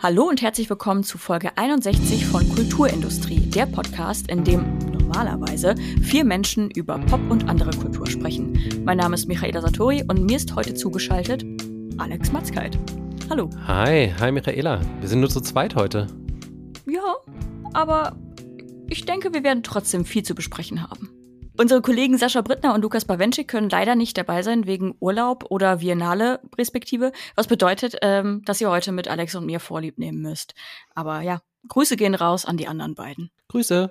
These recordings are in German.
Hallo und herzlich willkommen zu Folge 61 von Kulturindustrie, der Podcast, in dem normalerweise vier Menschen über Pop und andere Kultur sprechen. Mein Name ist Michaela Satori und mir ist heute zugeschaltet Alex Matzkeit. Hallo. Hi, hi Michaela. Wir sind nur zu zweit heute. Ja, aber ich denke, wir werden trotzdem viel zu besprechen haben. Unsere Kollegen Sascha Brittner und Lukas Bawenschik können leider nicht dabei sein wegen Urlaub oder Viennale respektive, was bedeutet, ähm, dass ihr heute mit Alex und mir Vorlieb nehmen müsst. Aber ja, Grüße gehen raus an die anderen beiden. Grüße.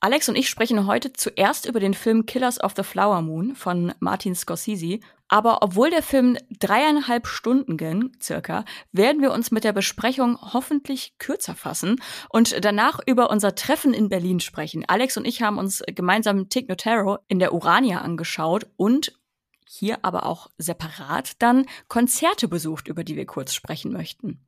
Alex und ich sprechen heute zuerst über den Film Killers of the Flower Moon von Martin Scorsese. Aber obwohl der Film dreieinhalb Stunden ging, circa, werden wir uns mit der Besprechung hoffentlich kürzer fassen und danach über unser Treffen in Berlin sprechen. Alex und ich haben uns gemeinsam Tig Notaro in der Urania angeschaut und hier aber auch separat dann Konzerte besucht, über die wir kurz sprechen möchten.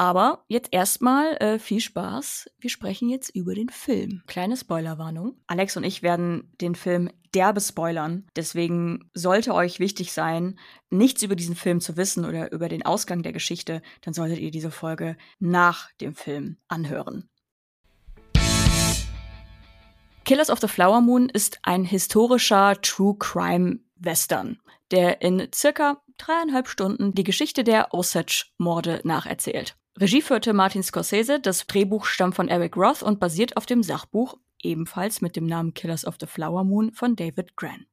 Aber jetzt erstmal äh, viel Spaß. Wir sprechen jetzt über den Film. Kleine Spoilerwarnung. Alex und ich werden den Film derbe spoilern. Deswegen sollte euch wichtig sein, nichts über diesen Film zu wissen oder über den Ausgang der Geschichte, dann solltet ihr diese Folge nach dem Film anhören. Killers of the Flower Moon ist ein historischer True Crime Western, der in circa dreieinhalb Stunden die Geschichte der Osage-Morde nacherzählt. Regie führte Martin Scorsese, das Drehbuch stammt von Eric Roth und basiert auf dem Sachbuch, ebenfalls mit dem Namen Killers of the Flower Moon von David Gran.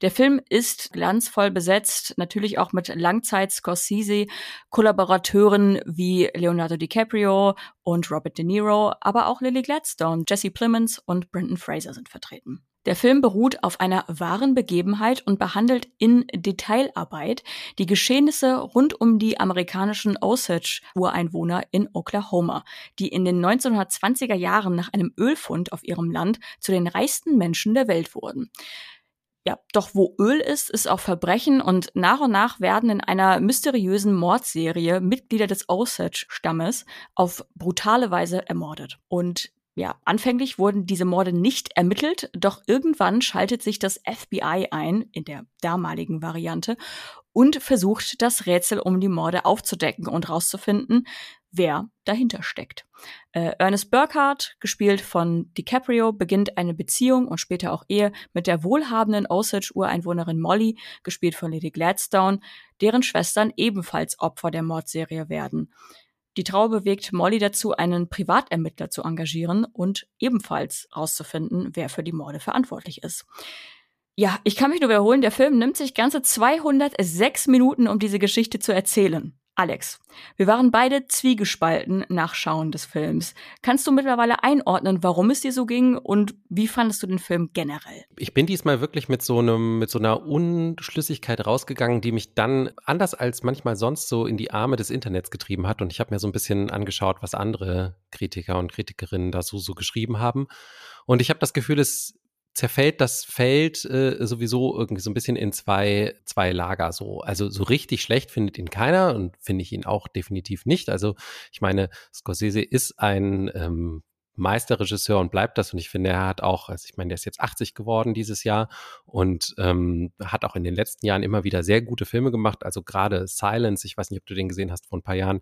Der Film ist glanzvoll besetzt, natürlich auch mit Langzeit-Scorsese-Kollaborateuren wie Leonardo DiCaprio und Robert De Niro, aber auch Lily Gladstone, Jesse Plemons und Brendan Fraser sind vertreten. Der Film beruht auf einer wahren Begebenheit und behandelt in Detailarbeit die Geschehnisse rund um die amerikanischen Osage-Ureinwohner in Oklahoma, die in den 1920er Jahren nach einem Ölfund auf ihrem Land zu den reichsten Menschen der Welt wurden. Ja, doch wo Öl ist, ist auch Verbrechen und nach und nach werden in einer mysteriösen Mordserie Mitglieder des Osage-Stammes auf brutale Weise ermordet. Und ja, anfänglich wurden diese Morde nicht ermittelt, doch irgendwann schaltet sich das FBI ein, in der damaligen Variante, und versucht, das Rätsel um die Morde aufzudecken und rauszufinden, wer dahinter steckt. Äh, Ernest Burkhardt, gespielt von DiCaprio, beginnt eine Beziehung und später auch Ehe mit der wohlhabenden Osage-Ureinwohnerin Molly, gespielt von Lady Gladstone, deren Schwestern ebenfalls Opfer der Mordserie werden. Die Trauer bewegt Molly dazu, einen Privatermittler zu engagieren und ebenfalls herauszufinden, wer für die Morde verantwortlich ist. Ja, ich kann mich nur wiederholen, der Film nimmt sich ganze 206 Minuten, um diese Geschichte zu erzählen. Alex, wir waren beide zwiegespalten nach Schauen des Films. Kannst du mittlerweile einordnen, warum es dir so ging und wie fandest du den Film generell? Ich bin diesmal wirklich mit so einem, mit so einer Unschlüssigkeit rausgegangen, die mich dann anders als manchmal sonst so in die Arme des Internets getrieben hat. Und ich habe mir so ein bisschen angeschaut, was andere Kritiker und Kritikerinnen da so, so geschrieben haben. Und ich habe das Gefühl, es zerfällt das Feld äh, sowieso irgendwie so ein bisschen in zwei, zwei Lager so. Also so richtig schlecht findet ihn keiner und finde ich ihn auch definitiv nicht. Also ich meine, Scorsese ist ein ähm, Meisterregisseur und bleibt das. Und ich finde, er hat auch, also ich meine, der ist jetzt 80 geworden dieses Jahr und ähm, hat auch in den letzten Jahren immer wieder sehr gute Filme gemacht. Also gerade Silence, ich weiß nicht, ob du den gesehen hast vor ein paar Jahren,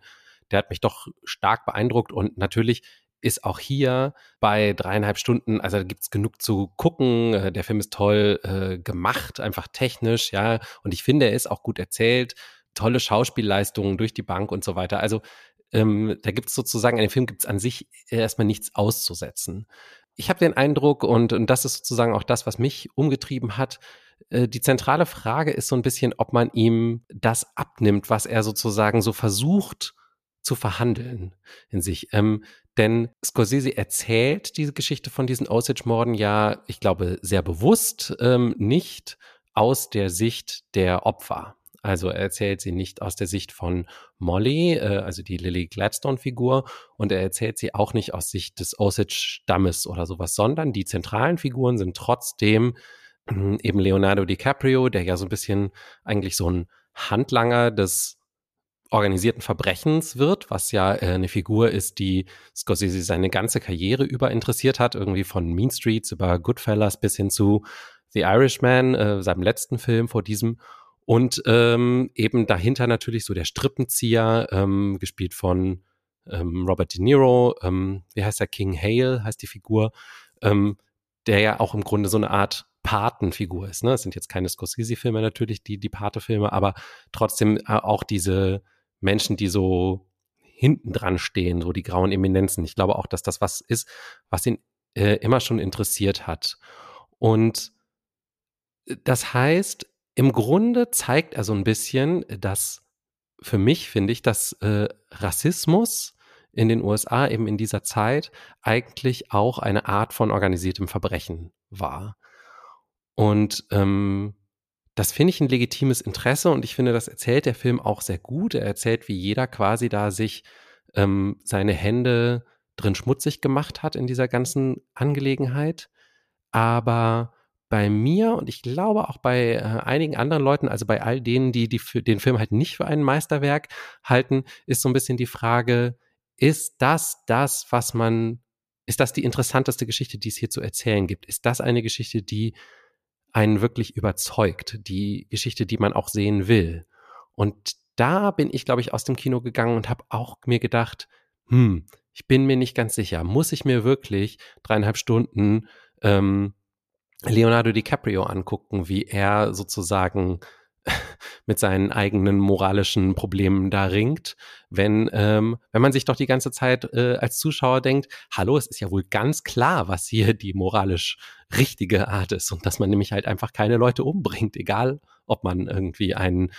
der hat mich doch stark beeindruckt und natürlich ist auch hier bei dreieinhalb Stunden, also da gibt's genug zu gucken. Äh, der Film ist toll äh, gemacht, einfach technisch, ja. Und ich finde, er ist auch gut erzählt. Tolle Schauspielleistungen durch die Bank und so weiter. Also ähm, da gibt's sozusagen, an dem Film gibt's an sich erstmal nichts auszusetzen. Ich habe den Eindruck, und, und das ist sozusagen auch das, was mich umgetrieben hat, äh, die zentrale Frage ist so ein bisschen, ob man ihm das abnimmt, was er sozusagen so versucht zu verhandeln in sich. Ähm, denn Scorsese erzählt diese Geschichte von diesen Osage-Morden ja, ich glaube, sehr bewusst ähm, nicht aus der Sicht der Opfer. Also er erzählt sie nicht aus der Sicht von Molly, äh, also die Lily Gladstone-Figur, und er erzählt sie auch nicht aus Sicht des Osage-Stammes oder sowas, sondern die zentralen Figuren sind trotzdem äh, eben Leonardo DiCaprio, der ja so ein bisschen eigentlich so ein Handlanger des organisierten Verbrechens wird, was ja äh, eine Figur ist, die Scorsese seine ganze Karriere über interessiert hat, irgendwie von Mean Streets über Goodfellas bis hin zu The Irishman, äh, seinem letzten Film vor diesem. Und ähm, eben dahinter natürlich so der Strippenzieher, ähm, gespielt von ähm, Robert De Niro, ähm, wie heißt der, King Hale heißt die Figur, ähm, der ja auch im Grunde so eine Art Patenfigur ist. Ne? Es sind jetzt keine Scorsese-Filme natürlich, die, die Pate-Filme, aber trotzdem äh, auch diese Menschen, die so hinten dran stehen, so die grauen Eminenzen. Ich glaube auch, dass das was ist, was ihn äh, immer schon interessiert hat. Und äh, das heißt, im Grunde zeigt er so ein bisschen, dass für mich finde ich, dass äh, Rassismus in den USA eben in dieser Zeit eigentlich auch eine Art von organisiertem Verbrechen war. Und ähm, das finde ich ein legitimes Interesse und ich finde, das erzählt der Film auch sehr gut. Er erzählt, wie jeder quasi da sich ähm, seine Hände drin schmutzig gemacht hat in dieser ganzen Angelegenheit. Aber bei mir und ich glaube auch bei äh, einigen anderen Leuten, also bei all denen, die, die den Film halt nicht für ein Meisterwerk halten, ist so ein bisschen die Frage, ist das das, was man, ist das die interessanteste Geschichte, die es hier zu erzählen gibt? Ist das eine Geschichte, die einen wirklich überzeugt, die Geschichte, die man auch sehen will? Und da bin ich, glaube ich, aus dem Kino gegangen und habe auch mir gedacht, hm, ich bin mir nicht ganz sicher, muss ich mir wirklich dreieinhalb Stunden ähm, Leonardo DiCaprio angucken, wie er sozusagen mit seinen eigenen moralischen Problemen da ringt, wenn, ähm, wenn man sich doch die ganze Zeit äh, als Zuschauer denkt, hallo, es ist ja wohl ganz klar, was hier die moralisch richtige Art ist und dass man nämlich halt einfach keine Leute umbringt, egal ob man irgendwie einen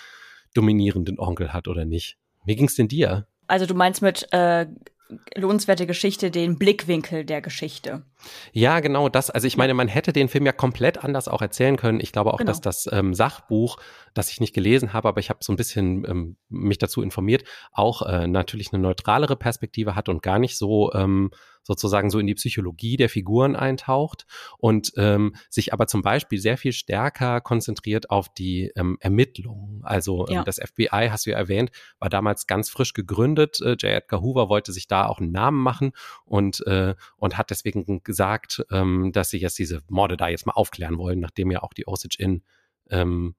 dominierenden Onkel hat oder nicht. Wie ging's denn dir? Also du meinst mit äh, lohnenswerte Geschichte den Blickwinkel der Geschichte. Ja, genau das. Also ich meine, man hätte den Film ja komplett anders auch erzählen können. Ich glaube auch, genau. dass das ähm, Sachbuch, das ich nicht gelesen habe, aber ich habe so ein bisschen ähm, mich dazu informiert, auch äh, natürlich eine neutralere Perspektive hat und gar nicht so ähm, sozusagen so in die Psychologie der Figuren eintaucht und ähm, sich aber zum Beispiel sehr viel stärker konzentriert auf die ähm, Ermittlungen. Also ähm, ja. das FBI, hast du ja erwähnt, war damals ganz frisch gegründet. Äh, J. Edgar Hoover wollte sich da auch einen Namen machen und, äh, und hat deswegen gesagt, ähm, dass sie jetzt diese Morde da jetzt mal aufklären wollen, nachdem ja auch die Osage Inn ähm,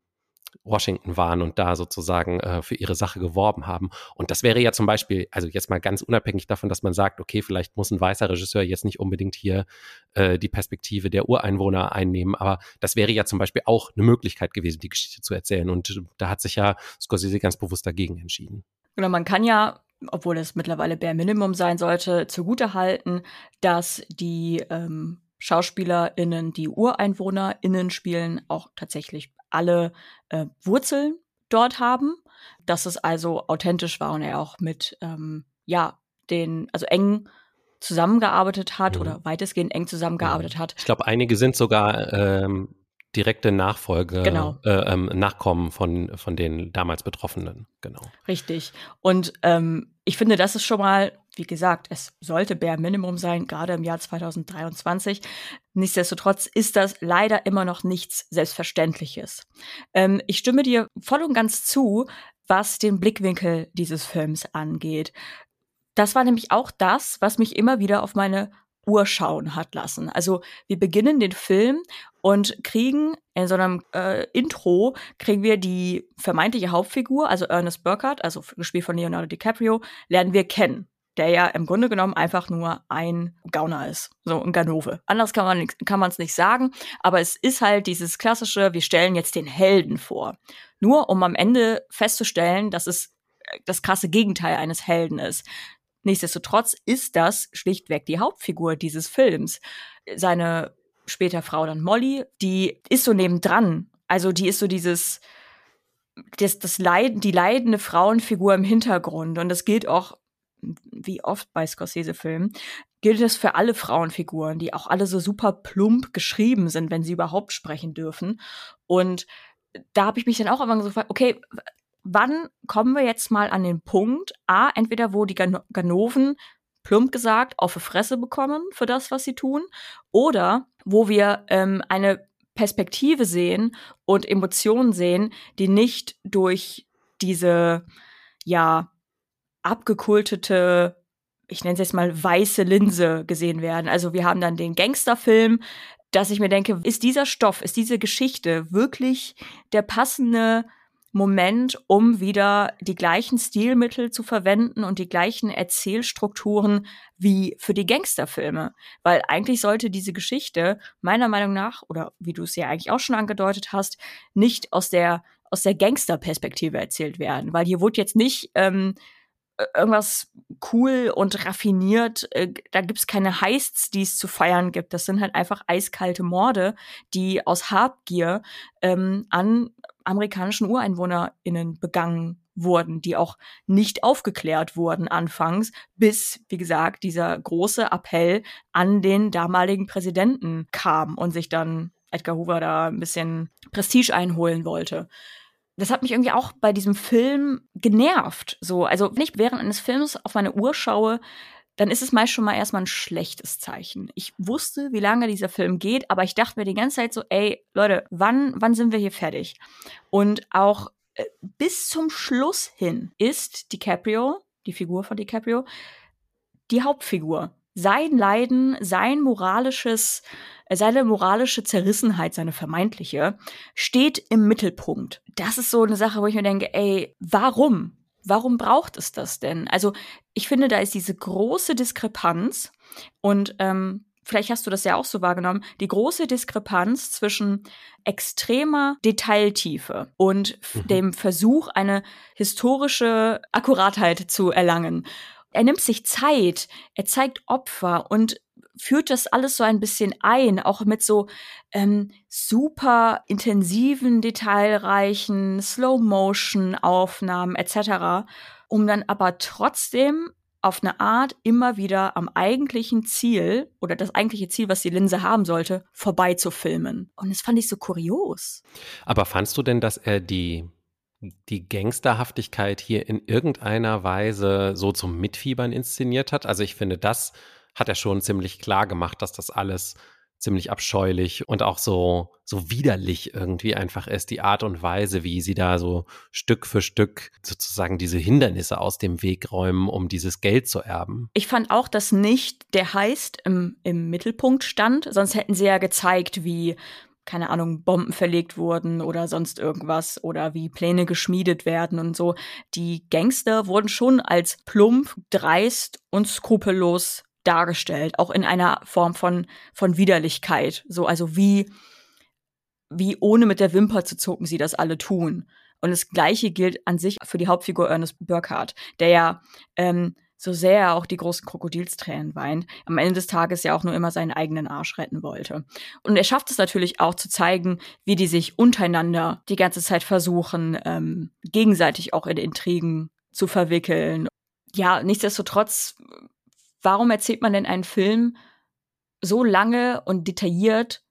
Washington waren und da sozusagen äh, für ihre Sache geworben haben. Und das wäre ja zum Beispiel, also jetzt mal ganz unabhängig davon, dass man sagt, okay, vielleicht muss ein weißer Regisseur jetzt nicht unbedingt hier äh, die Perspektive der Ureinwohner einnehmen, aber das wäre ja zum Beispiel auch eine Möglichkeit gewesen, die Geschichte zu erzählen. Und da hat sich ja Scorsese ganz bewusst dagegen entschieden. Genau, man kann ja obwohl es mittlerweile Bare Minimum sein sollte, zugutehalten, dass die ähm, SchauspielerInnen, die UreinwohnerInnen spielen, auch tatsächlich alle äh, Wurzeln dort haben, dass es also authentisch war und er auch mit ähm, ja den also eng zusammengearbeitet hat mhm. oder weitestgehend eng zusammengearbeitet ja. hat. Ich glaube, einige sind sogar ähm, direkte Nachfolge, genau. äh, ähm, Nachkommen von, von den damals Betroffenen. Genau. Richtig. Und ähm, ich finde, das ist schon mal, wie gesagt, es sollte bare Minimum sein, gerade im Jahr 2023. Nichtsdestotrotz ist das leider immer noch nichts Selbstverständliches. Ähm, ich stimme dir voll und ganz zu, was den Blickwinkel dieses Films angeht. Das war nämlich auch das, was mich immer wieder auf meine Uhr schauen hat lassen. Also wir beginnen den Film und kriegen in so einem äh, Intro kriegen wir die vermeintliche Hauptfigur, also Ernest Burkhardt, also gespielt von Leonardo DiCaprio, lernen wir kennen, der ja im Grunde genommen einfach nur ein Gauner ist, so ein Ganove. Anders kann man kann man es nicht sagen, aber es ist halt dieses klassische, wir stellen jetzt den Helden vor, nur um am Ende festzustellen, dass es äh, das krasse Gegenteil eines Helden ist. Nichtsdestotrotz ist das schlichtweg die Hauptfigur dieses Films. Seine später Frau dann Molly, die ist so nebendran. Also die ist so dieses, das, das Leiden, die leidende Frauenfigur im Hintergrund. Und das gilt auch, wie oft bei Scorsese-Filmen, gilt es für alle Frauenfiguren, die auch alle so super plump geschrieben sind, wenn sie überhaupt sprechen dürfen. Und da habe ich mich dann auch immer so gefragt, okay, wann kommen wir jetzt mal an den Punkt, A, entweder wo die Ganoven plump gesagt auf die Fresse bekommen für das, was sie tun, oder wo wir ähm, eine Perspektive sehen und Emotionen sehen, die nicht durch diese, ja, abgekultete, ich nenne es jetzt mal weiße Linse gesehen werden. Also wir haben dann den Gangsterfilm, dass ich mir denke, ist dieser Stoff, ist diese Geschichte wirklich der passende Moment, um wieder die gleichen Stilmittel zu verwenden und die gleichen Erzählstrukturen wie für die Gangsterfilme. Weil eigentlich sollte diese Geschichte meiner Meinung nach, oder wie du es ja eigentlich auch schon angedeutet hast, nicht aus der, aus der Gangsterperspektive erzählt werden. Weil hier wurde jetzt nicht ähm, irgendwas cool und raffiniert. Äh, da gibt's keine Heists, die es zu feiern gibt. Das sind halt einfach eiskalte Morde, die aus Habgier ähm, an amerikanischen UreinwohnerInnen begangen wurden, die auch nicht aufgeklärt wurden anfangs, bis, wie gesagt, dieser große Appell an den damaligen Präsidenten kam und sich dann Edgar Hoover da ein bisschen Prestige einholen wollte das hat mich irgendwie auch bei diesem Film genervt. So, also wenn ich während eines Films auf meine Uhr schaue, dann ist es meist schon mal erstmal ein schlechtes Zeichen. Ich wusste, wie lange dieser Film geht, aber ich dachte mir die ganze Zeit so, ey, Leute, wann, wann sind wir hier fertig? Und auch äh, bis zum Schluss hin ist DiCaprio, die Figur von DiCaprio, die Hauptfigur. Sein Leiden, sein moralisches seine moralische Zerrissenheit, seine vermeintliche, steht im Mittelpunkt. Das ist so eine Sache, wo ich mir denke, ey, warum? Warum braucht es das denn? Also ich finde, da ist diese große Diskrepanz und ähm, vielleicht hast du das ja auch so wahrgenommen, die große Diskrepanz zwischen extremer Detailtiefe und mhm. dem Versuch, eine historische Akkuratheit zu erlangen. Er nimmt sich Zeit, er zeigt Opfer und führt das alles so ein bisschen ein, auch mit so ähm, super intensiven, detailreichen Slow-Motion-Aufnahmen etc., um dann aber trotzdem auf eine Art immer wieder am eigentlichen Ziel oder das eigentliche Ziel, was die Linse haben sollte, vorbei zu filmen. Und das fand ich so kurios. Aber fandst du denn, dass er die die Gangsterhaftigkeit hier in irgendeiner Weise so zum Mitfiebern inszeniert hat? Also ich finde, das hat er schon ziemlich klar gemacht, dass das alles ziemlich abscheulich und auch so, so widerlich irgendwie einfach ist, die Art und Weise, wie sie da so Stück für Stück sozusagen diese Hindernisse aus dem Weg räumen, um dieses Geld zu erben. Ich fand auch, dass nicht der Heist im, im Mittelpunkt stand, sonst hätten sie ja gezeigt, wie keine Ahnung, Bomben verlegt wurden oder sonst irgendwas oder wie Pläne geschmiedet werden und so. Die Gangster wurden schon als plump, dreist und skrupellos dargestellt, auch in einer Form von, von Widerlichkeit. So, also wie, wie ohne mit der Wimper zu zucken sie das alle tun. Und das Gleiche gilt an sich für die Hauptfigur Ernest Burkhardt, der ja ähm, so sehr er auch die großen Krokodilstränen weint, am Ende des Tages ja auch nur immer seinen eigenen Arsch retten wollte. Und er schafft es natürlich auch zu zeigen, wie die sich untereinander die ganze Zeit versuchen, ähm, gegenseitig auch in Intrigen zu verwickeln. Ja, nichtsdestotrotz warum erzählt man denn einen Film so lange und detailliert,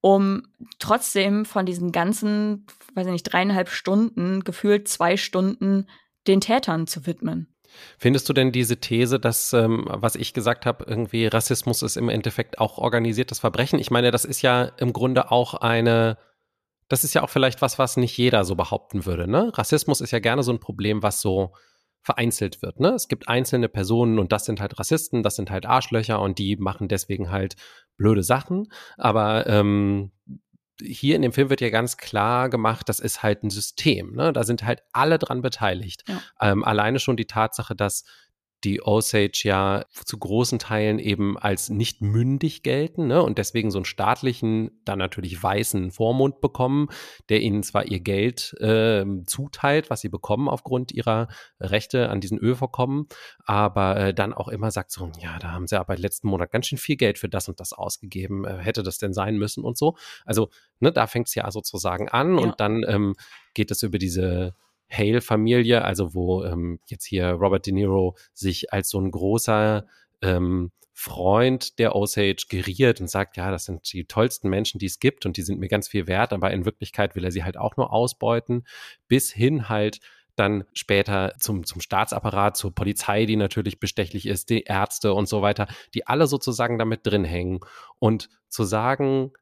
um trotzdem von diesen ganzen, weiß ich nicht, dreieinhalb Stunden, gefühlt zwei Stunden den Tätern zu widmen? Findest du denn diese These, dass, ähm, was ich gesagt habe, irgendwie Rassismus ist im Endeffekt auch organisiertes Verbrechen? Ich meine, das ist ja im Grunde auch eine, das ist ja auch vielleicht was, was nicht jeder so behaupten würde. Ne? Rassismus ist ja gerne so ein Problem, was so vereinzelt wird. Ne? Es gibt einzelne Personen und das sind halt Rassisten, das sind halt Arschlöcher und die machen deswegen halt blöde Sachen. Aber ähm, hier in dem Film wird ja ganz klar gemacht, das ist halt ein System. Ne? Da sind halt alle dran beteiligt. Ja. Ähm, alleine schon die Tatsache, dass die Osage ja zu großen Teilen eben als nicht mündig gelten ne? und deswegen so einen staatlichen, dann natürlich weißen Vormund bekommen, der ihnen zwar ihr Geld äh, zuteilt, was sie bekommen aufgrund ihrer Rechte an diesen Ölvorkommen, aber äh, dann auch immer sagt so, ja, da haben sie aber letzten Monat ganz schön viel Geld für das und das ausgegeben, äh, hätte das denn sein müssen und so. Also ne, da fängt es ja sozusagen an ja. und dann ähm, geht es über diese Hale-Familie, also wo ähm, jetzt hier Robert De Niro sich als so ein großer ähm, Freund der Osage geriert und sagt, ja, das sind die tollsten Menschen, die es gibt und die sind mir ganz viel wert, aber in Wirklichkeit will er sie halt auch nur ausbeuten, bis hin halt dann später zum, zum Staatsapparat, zur Polizei, die natürlich bestechlich ist, die Ärzte und so weiter, die alle sozusagen damit drin hängen. Und zu sagen,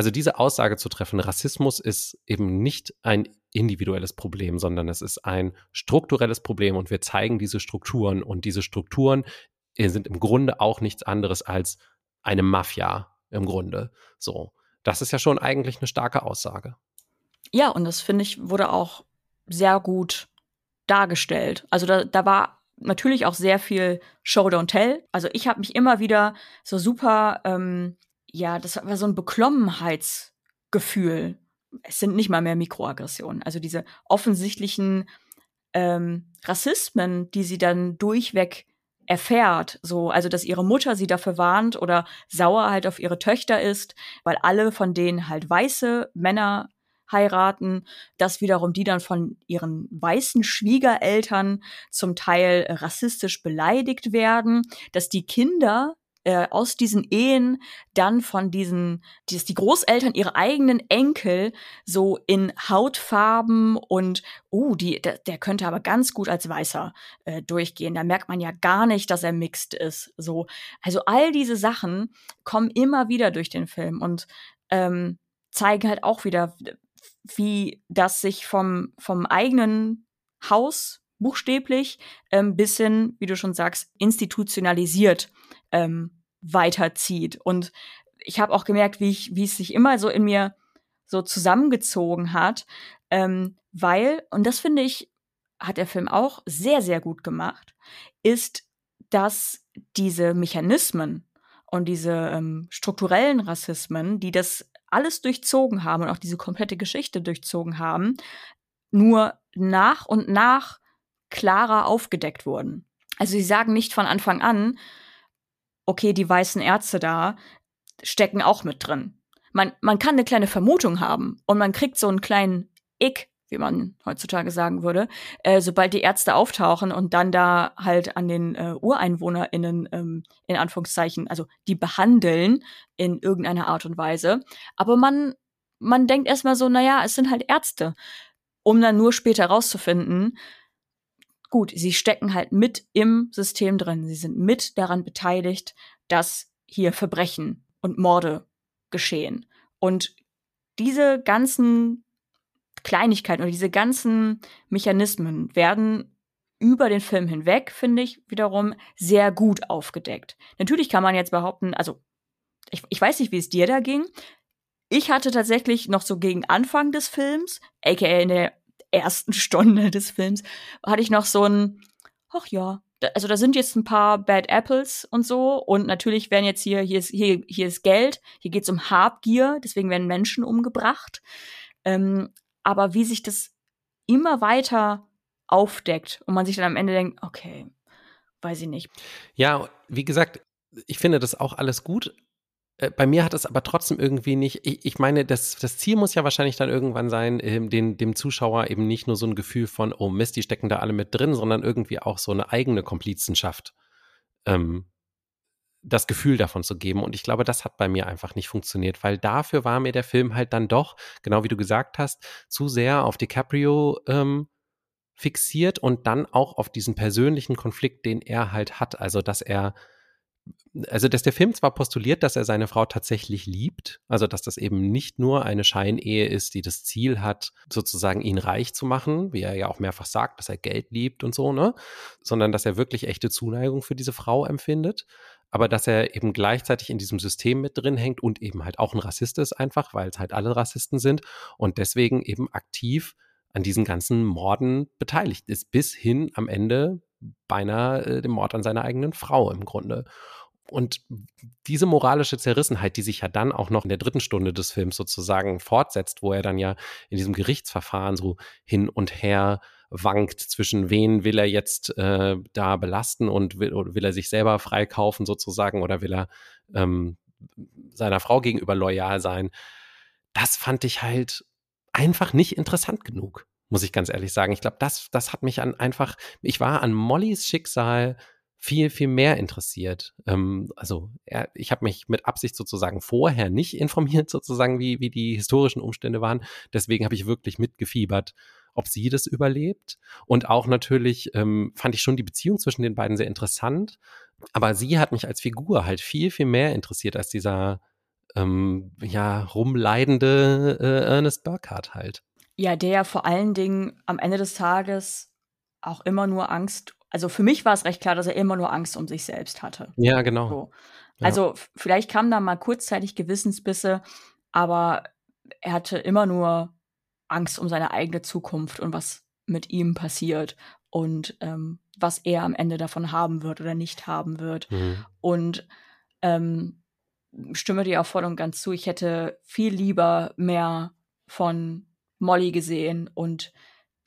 also diese Aussage zu treffen, Rassismus ist eben nicht ein individuelles Problem, sondern es ist ein strukturelles Problem und wir zeigen diese Strukturen und diese Strukturen sind im Grunde auch nichts anderes als eine Mafia im Grunde. So, das ist ja schon eigentlich eine starke Aussage. Ja, und das finde ich wurde auch sehr gut dargestellt. Also da, da war natürlich auch sehr viel Show Don't Tell. Also ich habe mich immer wieder so super, ähm, ja, das war so ein Beklommenheitsgefühl. Es sind nicht mal mehr Mikroaggressionen. Also diese offensichtlichen ähm, Rassismen, die sie dann durchweg erfährt, so, also dass ihre Mutter sie dafür warnt oder sauer halt auf ihre Töchter ist, weil alle von denen halt weiße Männer heiraten, dass wiederum die dann von ihren weißen Schwiegereltern zum Teil rassistisch beleidigt werden, dass die Kinder äh, aus diesen Ehen dann von diesen, dass die Großeltern ihre eigenen Enkel so in Hautfarben und, uh, die, der, der könnte aber ganz gut als Weißer äh, durchgehen. Da merkt man ja gar nicht, dass er mixed ist. So, also all diese Sachen kommen immer wieder durch den Film und ähm, zeigen halt auch wieder, wie das sich vom, vom eigenen Haus buchstäblich ähm, bis hin, wie du schon sagst, institutionalisiert ähm, weiterzieht. Und ich habe auch gemerkt, wie ich, wie es sich immer so in mir so zusammengezogen hat, ähm, weil, und das finde ich, hat der Film auch sehr, sehr gut gemacht, ist, dass diese Mechanismen und diese ähm, strukturellen Rassismen, die das alles durchzogen haben und auch diese komplette Geschichte durchzogen haben, nur nach und nach klarer aufgedeckt wurden. Also sie sagen nicht von Anfang an, okay, die weißen Ärzte da stecken auch mit drin. Man, man kann eine kleine Vermutung haben und man kriegt so einen kleinen Ick, wie man heutzutage sagen würde, äh, sobald die Ärzte auftauchen und dann da halt an den äh, UreinwohnerInnen ähm, in Anführungszeichen, also die behandeln in irgendeiner Art und Weise. Aber man, man denkt erstmal so, naja, es sind halt Ärzte, um dann nur später rauszufinden, gut, sie stecken halt mit im System drin. Sie sind mit daran beteiligt, dass hier Verbrechen und Morde geschehen. Und diese ganzen Kleinigkeiten oder diese ganzen Mechanismen werden über den Film hinweg, finde ich, wiederum sehr gut aufgedeckt. Natürlich kann man jetzt behaupten, also ich, ich weiß nicht, wie es dir da ging. Ich hatte tatsächlich noch so gegen Anfang des Films, aka in der ersten Stunde des Films hatte ich noch so ein, ach ja, also da sind jetzt ein paar Bad Apples und so und natürlich werden jetzt hier hier ist hier hier ist Geld, hier geht's um Habgier, deswegen werden Menschen umgebracht. Ähm, aber wie sich das immer weiter aufdeckt und man sich dann am Ende denkt, okay, weiß ich nicht. Ja, wie gesagt, ich finde das auch alles gut, bei mir hat es aber trotzdem irgendwie nicht, ich, ich meine, das, das Ziel muss ja wahrscheinlich dann irgendwann sein, ähm, den, dem Zuschauer eben nicht nur so ein Gefühl von, oh Mist, die stecken da alle mit drin, sondern irgendwie auch so eine eigene Komplizenschaft, ähm, das Gefühl davon zu geben. Und ich glaube, das hat bei mir einfach nicht funktioniert, weil dafür war mir der Film halt dann doch, genau wie du gesagt hast, zu sehr auf DiCaprio ähm, fixiert und dann auch auf diesen persönlichen Konflikt, den er halt hat. Also, dass er also dass der Film zwar postuliert, dass er seine Frau tatsächlich liebt, also dass das eben nicht nur eine Scheinehe ist, die das Ziel hat, sozusagen ihn reich zu machen, wie er ja auch mehrfach sagt, dass er Geld liebt und so, ne, sondern dass er wirklich echte Zuneigung für diese Frau empfindet, aber dass er eben gleichzeitig in diesem System mit drin hängt und eben halt auch ein Rassist ist einfach, weil es halt alle Rassisten sind und deswegen eben aktiv an diesen ganzen Morden beteiligt ist, bis hin am Ende beinahe äh, dem Mord an seiner eigenen Frau im Grunde. Und diese moralische Zerrissenheit, die sich ja dann auch noch in der dritten Stunde des Films sozusagen fortsetzt, wo er dann ja in diesem Gerichtsverfahren so hin und her wankt zwischen wen will er jetzt äh, da belasten und will, will er sich selber freikaufen sozusagen oder will er ähm, seiner Frau gegenüber loyal sein. Das fand ich halt einfach nicht interessant genug, muss ich ganz ehrlich sagen. Ich glaube, das, das hat mich an einfach, ich war an Mollys Schicksal viel, viel mehr interessiert. Ähm, also er, ich habe mich mit Absicht sozusagen vorher nicht informiert, sozusagen, wie, wie die historischen Umstände waren. Deswegen habe ich wirklich mitgefiebert, ob sie das überlebt. Und auch natürlich ähm, fand ich schon die Beziehung zwischen den beiden sehr interessant. Aber sie hat mich als Figur halt viel, viel mehr interessiert als dieser ähm, ja rumleidende äh, Ernest Burkhardt halt. Ja, der ja vor allen Dingen am Ende des Tages auch immer nur Angst also für mich war es recht klar, dass er immer nur Angst um sich selbst hatte. Ja, genau. So. Also ja. vielleicht kamen da mal kurzzeitig Gewissensbisse, aber er hatte immer nur Angst um seine eigene Zukunft und was mit ihm passiert und ähm, was er am Ende davon haben wird oder nicht haben wird. Mhm. Und ähm, stimme dir auch voll und ganz zu. Ich hätte viel lieber mehr von Molly gesehen und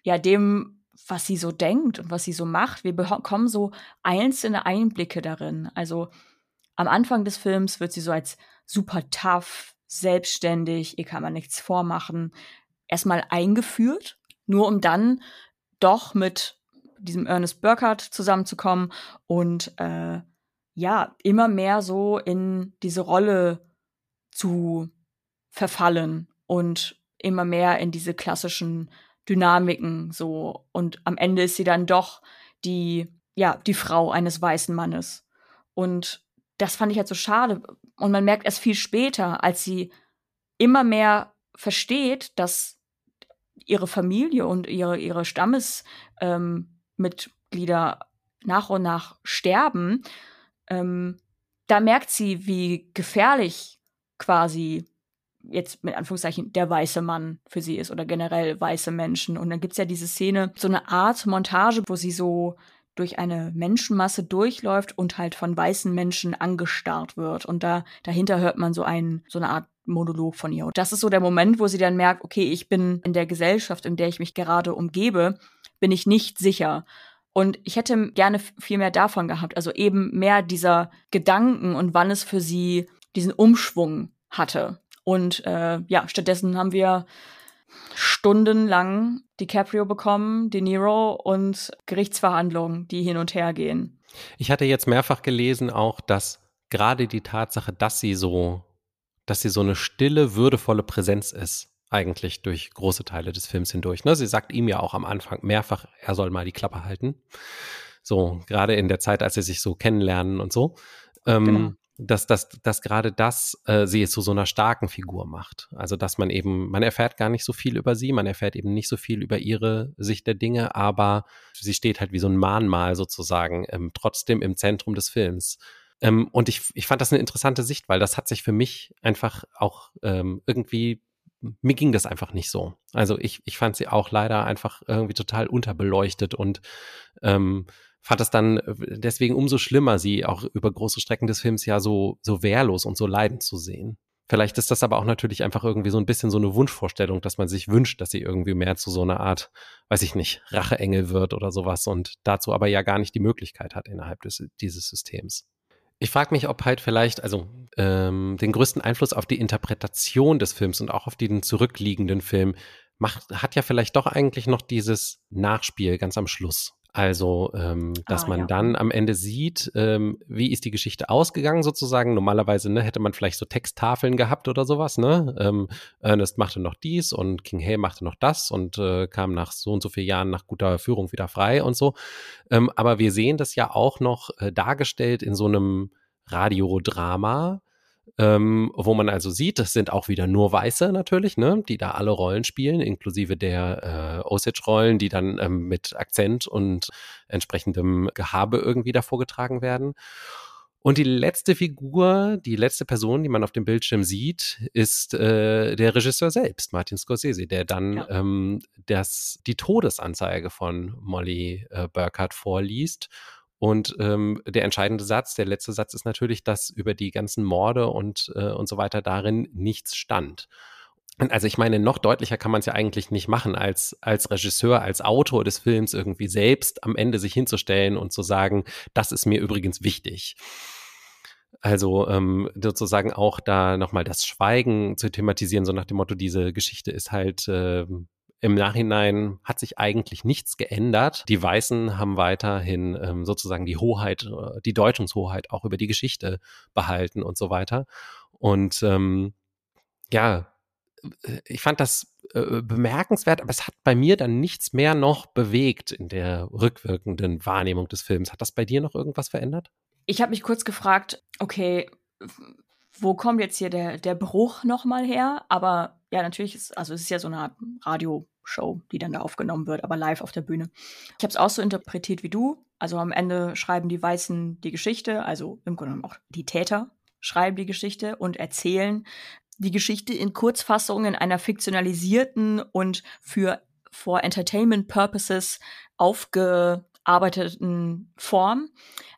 ja, dem, was sie so denkt und was sie so macht. Wir bekommen so einzelne Einblicke darin. Also am Anfang des Films wird sie so als super tough, selbstständig, ihr kann man nichts vormachen, erstmal eingeführt, nur um dann doch mit diesem Ernest Burkhardt zusammenzukommen und äh, ja, immer mehr so in diese Rolle zu verfallen und immer mehr in diese klassischen Dynamiken so. Und am Ende ist sie dann doch die, ja, die Frau eines weißen Mannes. Und das fand ich halt so schade. Und man merkt erst viel später, als sie immer mehr versteht, dass ihre Familie und ihre, ihre Stammesmitglieder ähm, nach und nach sterben, ähm, da merkt sie, wie gefährlich quasi jetzt mit Anführungszeichen der weiße Mann für sie ist oder generell weiße Menschen. Und dann gibt's ja diese Szene, so eine Art Montage, wo sie so durch eine Menschenmasse durchläuft und halt von weißen Menschen angestarrt wird. Und da dahinter hört man so ein, so eine Art Monolog von ihr. Und das ist so der Moment, wo sie dann merkt, okay, ich bin in der Gesellschaft, in der ich mich gerade umgebe, bin ich nicht sicher. Und ich hätte gerne viel mehr davon gehabt, also eben mehr dieser Gedanken und wann es für sie diesen Umschwung hatte. Und äh, ja, stattdessen haben wir stundenlang DiCaprio bekommen, De Niro und Gerichtsverhandlungen, die hin und her gehen. Ich hatte jetzt mehrfach gelesen auch, dass gerade die Tatsache, dass sie so, dass sie so eine stille, würdevolle Präsenz ist, eigentlich durch große Teile des Films hindurch. Ne? Sie sagt ihm ja auch am Anfang mehrfach, er soll mal die Klappe halten. So, gerade in der Zeit, als sie sich so kennenlernen und so. Ähm, genau dass, dass, dass gerade das äh, sie zu so einer starken Figur macht. Also dass man eben, man erfährt gar nicht so viel über sie, man erfährt eben nicht so viel über ihre Sicht der Dinge, aber sie steht halt wie so ein Mahnmal sozusagen ähm, trotzdem im Zentrum des Films. Ähm, und ich, ich fand das eine interessante Sicht, weil das hat sich für mich einfach auch ähm, irgendwie mir ging das einfach nicht so. Also ich, ich fand sie auch leider einfach irgendwie total unterbeleuchtet und ähm, fand es dann äh, deswegen umso schlimmer, sie auch über große Strecken des Films ja so, so wehrlos und so leidend zu sehen. Vielleicht ist das aber auch natürlich einfach irgendwie so ein bisschen so eine Wunschvorstellung, dass man sich wünscht, dass sie irgendwie mehr zu so einer Art, weiß ich nicht, Racheengel wird oder sowas und dazu aber ja gar nicht die Möglichkeit hat innerhalb des, dieses Systems. Ich frage mich, ob halt vielleicht, also ähm, den größten Einfluss auf die Interpretation des Films und auch auf den zurückliegenden Film macht, hat ja vielleicht doch eigentlich noch dieses Nachspiel ganz am Schluss. Also, ähm, dass ah, man ja. dann am Ende sieht, ähm, wie ist die Geschichte ausgegangen sozusagen. Normalerweise ne, hätte man vielleicht so Texttafeln gehabt oder sowas. Ne? Ähm, Ernest machte noch dies und King Hay machte noch das und äh, kam nach so und so vielen Jahren nach guter Führung wieder frei und so. Ähm, aber wir sehen das ja auch noch äh, dargestellt in so einem Radiodrama ähm, wo man also sieht, das sind auch wieder nur Weiße natürlich, ne, die da alle Rollen spielen, inklusive der äh, Osage-Rollen, die dann ähm, mit Akzent und entsprechendem Gehabe irgendwie da vorgetragen werden. Und die letzte Figur, die letzte Person, die man auf dem Bildschirm sieht, ist äh, der Regisseur selbst, Martin Scorsese, der dann ja. ähm, das, die Todesanzeige von Molly äh, Burkhardt vorliest und ähm, der entscheidende Satz, der letzte Satz ist natürlich, dass über die ganzen Morde und, äh, und so weiter darin nichts stand. Also ich meine, noch deutlicher kann man es ja eigentlich nicht machen, als, als Regisseur, als Autor des Films irgendwie selbst am Ende sich hinzustellen und zu sagen, das ist mir übrigens wichtig. Also ähm, sozusagen auch da nochmal das Schweigen zu thematisieren, so nach dem Motto, diese Geschichte ist halt äh, im Nachhinein hat sich eigentlich nichts geändert. Die Weißen haben weiterhin ähm, sozusagen die Hoheit, äh, die Deutungshoheit auch über die Geschichte behalten und so weiter. Und ähm, ja, ich fand das äh, bemerkenswert, aber es hat bei mir dann nichts mehr noch bewegt in der rückwirkenden Wahrnehmung des Films. Hat das bei dir noch irgendwas verändert? Ich habe mich kurz gefragt, okay, wo kommt jetzt hier der, der Bruch nochmal her? Aber ja, natürlich ist, also es ist ja so eine Art Radio, Show, die dann da aufgenommen wird, aber live auf der Bühne. Ich habe es auch so interpretiert wie du. Also am Ende schreiben die Weißen die Geschichte, also im Grunde genommen auch die Täter schreiben die Geschichte und erzählen die Geschichte in Kurzfassung in einer fiktionalisierten und für for Entertainment Purposes aufgearbeiteten Form.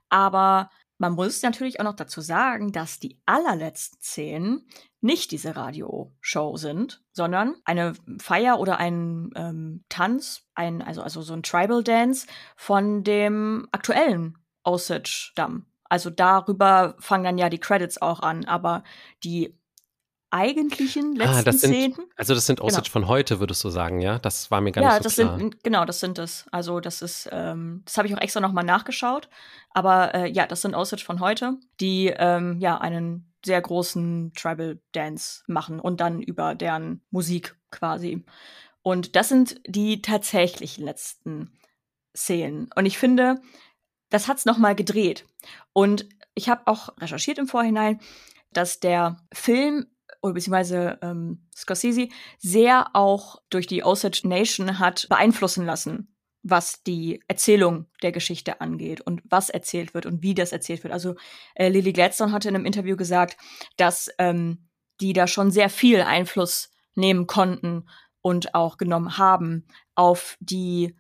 Aber man muss natürlich auch noch dazu sagen, dass die allerletzten Szenen nicht diese Radioshow sind, sondern eine Feier oder ein ähm, Tanz, ein, also, also so ein Tribal Dance von dem aktuellen Osage-Stamm. Also darüber fangen dann ja die Credits auch an, aber die eigentlichen letzten ah, sind, Szenen. Also das sind Osage genau. von heute, würdest du sagen, ja? Das war mir gar ja, nicht so das klar. Sind, genau, das sind es. Also das ist, ähm, das habe ich auch extra nochmal nachgeschaut. Aber äh, ja, das sind Osage von heute, die ähm, ja einen sehr großen Tribal Dance machen und dann über deren Musik quasi. Und das sind die tatsächlich letzten Szenen. Und ich finde, das hat's noch mal gedreht. Und ich habe auch recherchiert im Vorhinein, dass der Film oder beziehungsweise ähm, Scorsese sehr auch durch die Osage Nation hat beeinflussen lassen, was die Erzählung der Geschichte angeht und was erzählt wird und wie das erzählt wird. Also äh, Lily Gladstone hatte in einem Interview gesagt, dass ähm, die da schon sehr viel Einfluss nehmen konnten und auch genommen haben auf die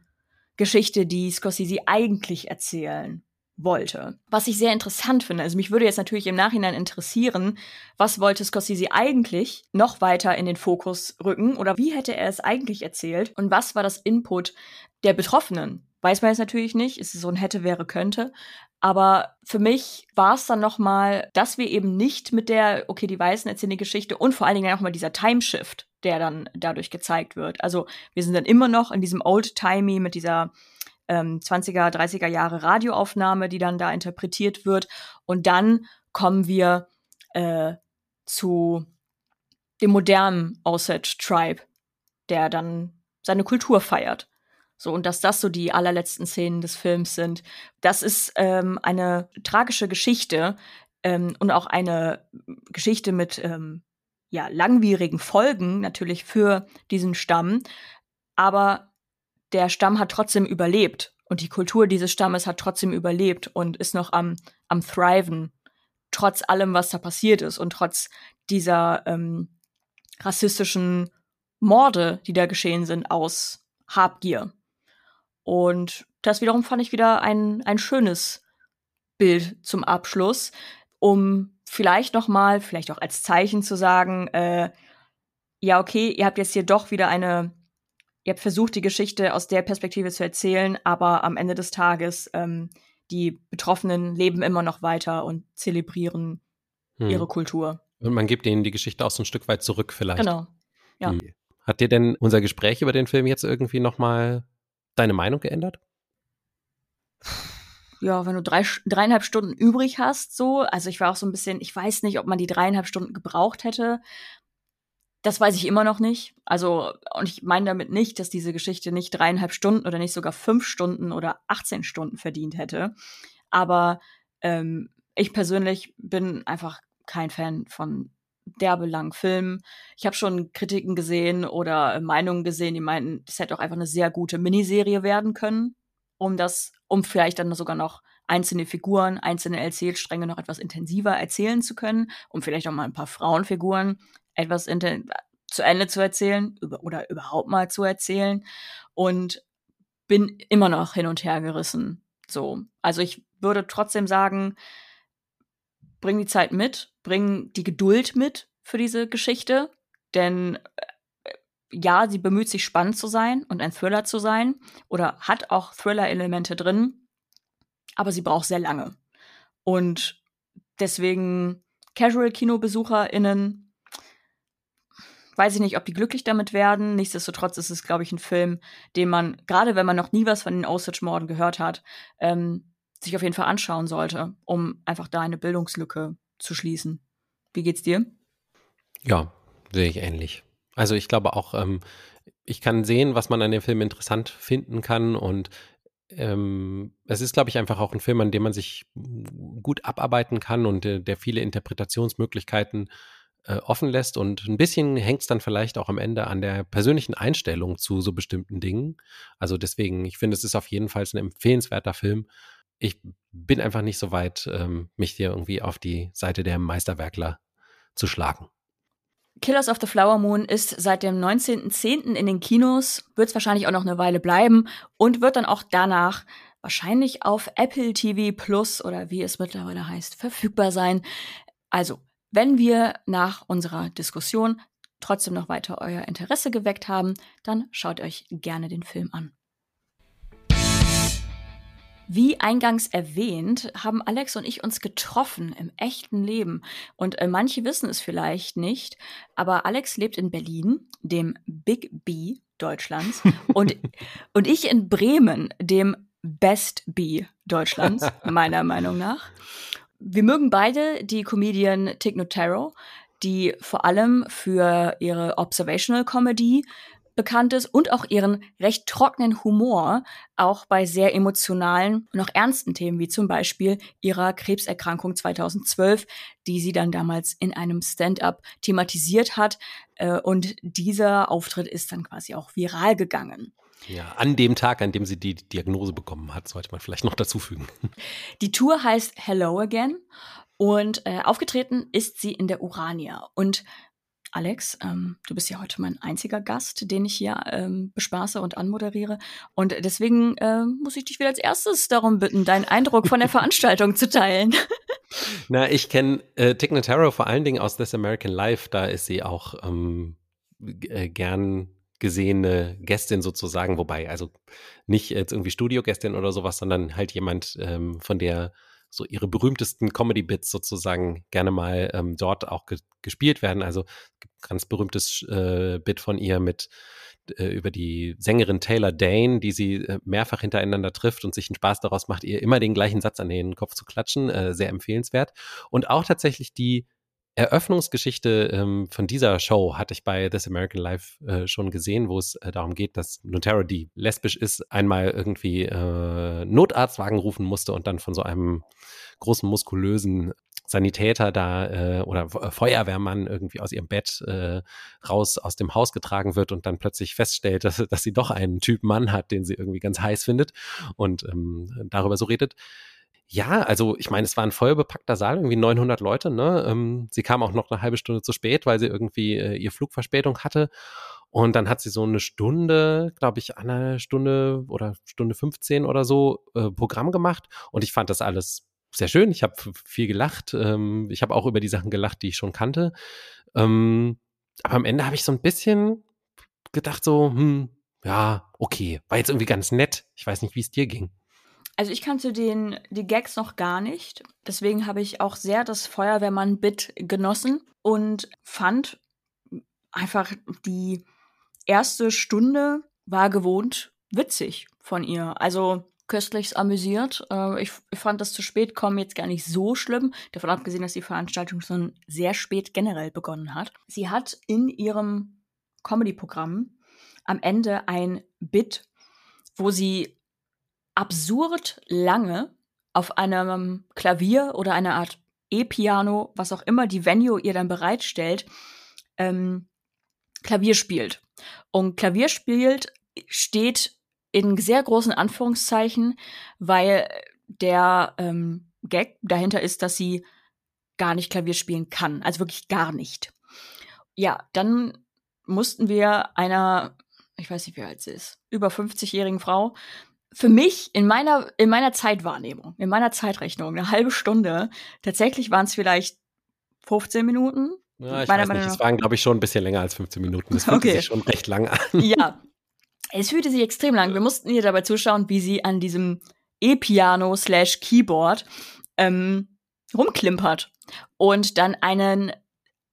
Geschichte, die Scorsese eigentlich erzählen wollte. Was ich sehr interessant finde, also mich würde jetzt natürlich im Nachhinein interessieren, was wollte Scorsese eigentlich noch weiter in den Fokus rücken oder wie hätte er es eigentlich erzählt und was war das Input der Betroffenen? Weiß man jetzt natürlich nicht, ist es so ein hätte, wäre, könnte. Aber für mich war es dann nochmal, dass wir eben nicht mit der, okay, die Weißen erzählen die Geschichte und vor allen Dingen auch mal dieser Timeshift, der dann dadurch gezeigt wird. Also wir sind dann immer noch in diesem Old-Timey mit dieser ähm, 20er, 30er Jahre Radioaufnahme, die dann da interpretiert wird. Und dann kommen wir äh, zu dem modernen Osage Tribe, der dann seine Kultur feiert. So, und dass das so die allerletzten Szenen des Films sind. Das ist ähm, eine tragische Geschichte ähm, und auch eine Geschichte mit ähm, ja, langwierigen Folgen natürlich für diesen Stamm. Aber der Stamm hat trotzdem überlebt und die Kultur dieses Stammes hat trotzdem überlebt und ist noch am, am Thriven, trotz allem, was da passiert ist und trotz dieser ähm, rassistischen Morde, die da geschehen sind, aus Habgier. Und das wiederum fand ich wieder ein, ein schönes Bild zum Abschluss, um vielleicht noch mal, vielleicht auch als Zeichen zu sagen, äh, ja, okay, ihr habt jetzt hier doch wieder eine ihr habt versucht, die Geschichte aus der Perspektive zu erzählen, aber am Ende des Tages, ähm, die Betroffenen leben immer noch weiter und zelebrieren hm. ihre Kultur. Und man gibt ihnen die Geschichte auch so ein Stück weit zurück vielleicht. Genau, ja. Hm. Hat dir denn unser Gespräch über den Film jetzt irgendwie nochmal deine Meinung geändert? Ja, wenn du drei, dreieinhalb Stunden übrig hast, so, also ich war auch so ein bisschen, ich weiß nicht, ob man die dreieinhalb Stunden gebraucht hätte. Das weiß ich immer noch nicht. Also, und ich meine damit nicht, dass diese Geschichte nicht dreieinhalb Stunden oder nicht sogar fünf Stunden oder 18 Stunden verdient hätte. Aber ähm, ich persönlich bin einfach kein Fan von derbelangen Filmen. Ich habe schon Kritiken gesehen oder Meinungen gesehen, die meinten, das hätte auch einfach eine sehr gute Miniserie werden können, um das, um vielleicht dann sogar noch einzelne Figuren, einzelne Erzählstränge noch etwas intensiver erzählen zu können, um vielleicht auch mal ein paar Frauenfiguren etwas zu Ende zu erzählen oder überhaupt mal zu erzählen und bin immer noch hin und her gerissen. So, also ich würde trotzdem sagen, bring die Zeit mit, bring die Geduld mit für diese Geschichte, denn äh, ja, sie bemüht sich spannend zu sein und ein Thriller zu sein oder hat auch Thriller-Elemente drin, aber sie braucht sehr lange. Und deswegen Casual-KinobesucherInnen weiß ich nicht, ob die glücklich damit werden. Nichtsdestotrotz ist es, glaube ich, ein Film, den man, gerade wenn man noch nie was von den Osage-Morden gehört hat, ähm, sich auf jeden Fall anschauen sollte, um einfach da eine Bildungslücke zu schließen. Wie geht's dir? Ja, sehe ich ähnlich. Also ich glaube auch, ähm, ich kann sehen, was man an dem Film interessant finden kann und ähm, es ist, glaube ich, einfach auch ein Film, an dem man sich gut abarbeiten kann und äh, der viele Interpretationsmöglichkeiten äh, offen lässt und ein bisschen hängt es dann vielleicht auch am Ende an der persönlichen Einstellung zu so bestimmten Dingen. Also deswegen, ich finde, es ist auf jeden Fall ein empfehlenswerter Film. Ich bin einfach nicht so weit, ähm, mich hier irgendwie auf die Seite der Meisterwerkler zu schlagen. Killers of the Flower Moon ist seit dem 19.10. in den Kinos, wird es wahrscheinlich auch noch eine Weile bleiben und wird dann auch danach wahrscheinlich auf Apple TV Plus oder wie es mittlerweile heißt, verfügbar sein. Also, wenn wir nach unserer Diskussion trotzdem noch weiter euer Interesse geweckt haben, dann schaut euch gerne den Film an. Wie eingangs erwähnt, haben Alex und ich uns getroffen im echten Leben. Und äh, manche wissen es vielleicht nicht, aber Alex lebt in Berlin, dem Big B Deutschlands, und, und ich in Bremen, dem Best B Deutschlands, meiner Meinung nach. Wir mögen beide die Comedian Tig Notaro, die vor allem für ihre Observational Comedy bekannt ist und auch ihren recht trockenen Humor, auch bei sehr emotionalen und auch ernsten Themen, wie zum Beispiel ihrer Krebserkrankung 2012, die sie dann damals in einem Stand-up thematisiert hat. Äh, und dieser Auftritt ist dann quasi auch viral gegangen. Ja, an dem Tag, an dem sie die Diagnose bekommen hat, sollte man vielleicht noch dazufügen. Die Tour heißt Hello Again und äh, aufgetreten ist sie in der Urania. Und Alex, ähm, du bist ja heute mein einziger Gast, den ich hier ähm, bespaße und anmoderiere. Und deswegen äh, muss ich dich wieder als erstes darum bitten, deinen Eindruck von der Veranstaltung zu teilen. Na, ich kenne äh, Tig Notaro vor allen Dingen aus This American Life. Da ist sie auch ähm, äh, gern gesehene Gästin sozusagen, wobei also nicht jetzt irgendwie Studiogästin oder sowas, sondern halt jemand, ähm, von der so ihre berühmtesten Comedy-Bits sozusagen gerne mal ähm, dort auch ge gespielt werden. Also ganz berühmtes äh, Bit von ihr mit äh, über die Sängerin Taylor Dane, die sie äh, mehrfach hintereinander trifft und sich einen Spaß daraus macht, ihr immer den gleichen Satz an den Kopf zu klatschen. Äh, sehr empfehlenswert. Und auch tatsächlich die Eröffnungsgeschichte ähm, von dieser Show hatte ich bei This American Life äh, schon gesehen, wo es äh, darum geht, dass Notaro, die lesbisch ist, einmal irgendwie äh, Notarztwagen rufen musste und dann von so einem großen, muskulösen Sanitäter da äh, oder äh, Feuerwehrmann irgendwie aus ihrem Bett äh, raus aus dem Haus getragen wird und dann plötzlich feststellt, dass, dass sie doch einen Typ Mann hat, den sie irgendwie ganz heiß findet und ähm, darüber so redet. Ja, also ich meine, es war ein voll bepackter Saal, irgendwie 900 Leute. Ne? Ähm, sie kam auch noch eine halbe Stunde zu spät, weil sie irgendwie äh, ihr Flugverspätung hatte. Und dann hat sie so eine Stunde, glaube ich, eine Stunde oder Stunde 15 oder so äh, Programm gemacht. Und ich fand das alles sehr schön. Ich habe viel gelacht. Ähm, ich habe auch über die Sachen gelacht, die ich schon kannte. Ähm, aber am Ende habe ich so ein bisschen gedacht, so, hm, ja, okay, war jetzt irgendwie ganz nett. Ich weiß nicht, wie es dir ging. Also ich kannte den, die Gags noch gar nicht. Deswegen habe ich auch sehr das Feuerwehrmann-Bit genossen und fand einfach die erste Stunde war gewohnt witzig von ihr. Also köstlichst amüsiert. Äh, ich, ich, fand das zu spät kommen jetzt gar nicht so schlimm, davon abgesehen, dass die Veranstaltung schon sehr spät generell begonnen hat. Sie hat in ihrem Comedy-Programm am Ende ein Bit, wo sie absurd lange auf einem Klavier oder einer Art E-Piano, was auch immer die Venue ihr dann bereitstellt, ähm, Klavier spielt. Und Klavier spielt steht in sehr großen Anführungszeichen, weil der ähm, Gag dahinter ist, dass sie gar nicht Klavier spielen kann. Also wirklich gar nicht. Ja, dann mussten wir einer, ich weiß nicht, wie alt sie ist, über 50-jährigen Frau für mich in meiner, in meiner Zeitwahrnehmung, in meiner Zeitrechnung, eine halbe Stunde, tatsächlich waren es vielleicht 15 Minuten. Ja, ich weiß nicht, es waren, glaube ich, schon ein bisschen länger als 15 Minuten. Das fühlte okay. sich schon recht lang an. Ja, es fühlte sich extrem lang. Wir mussten ihr dabei zuschauen, wie sie an diesem E-Piano slash Keyboard ähm, rumklimpert und dann einen,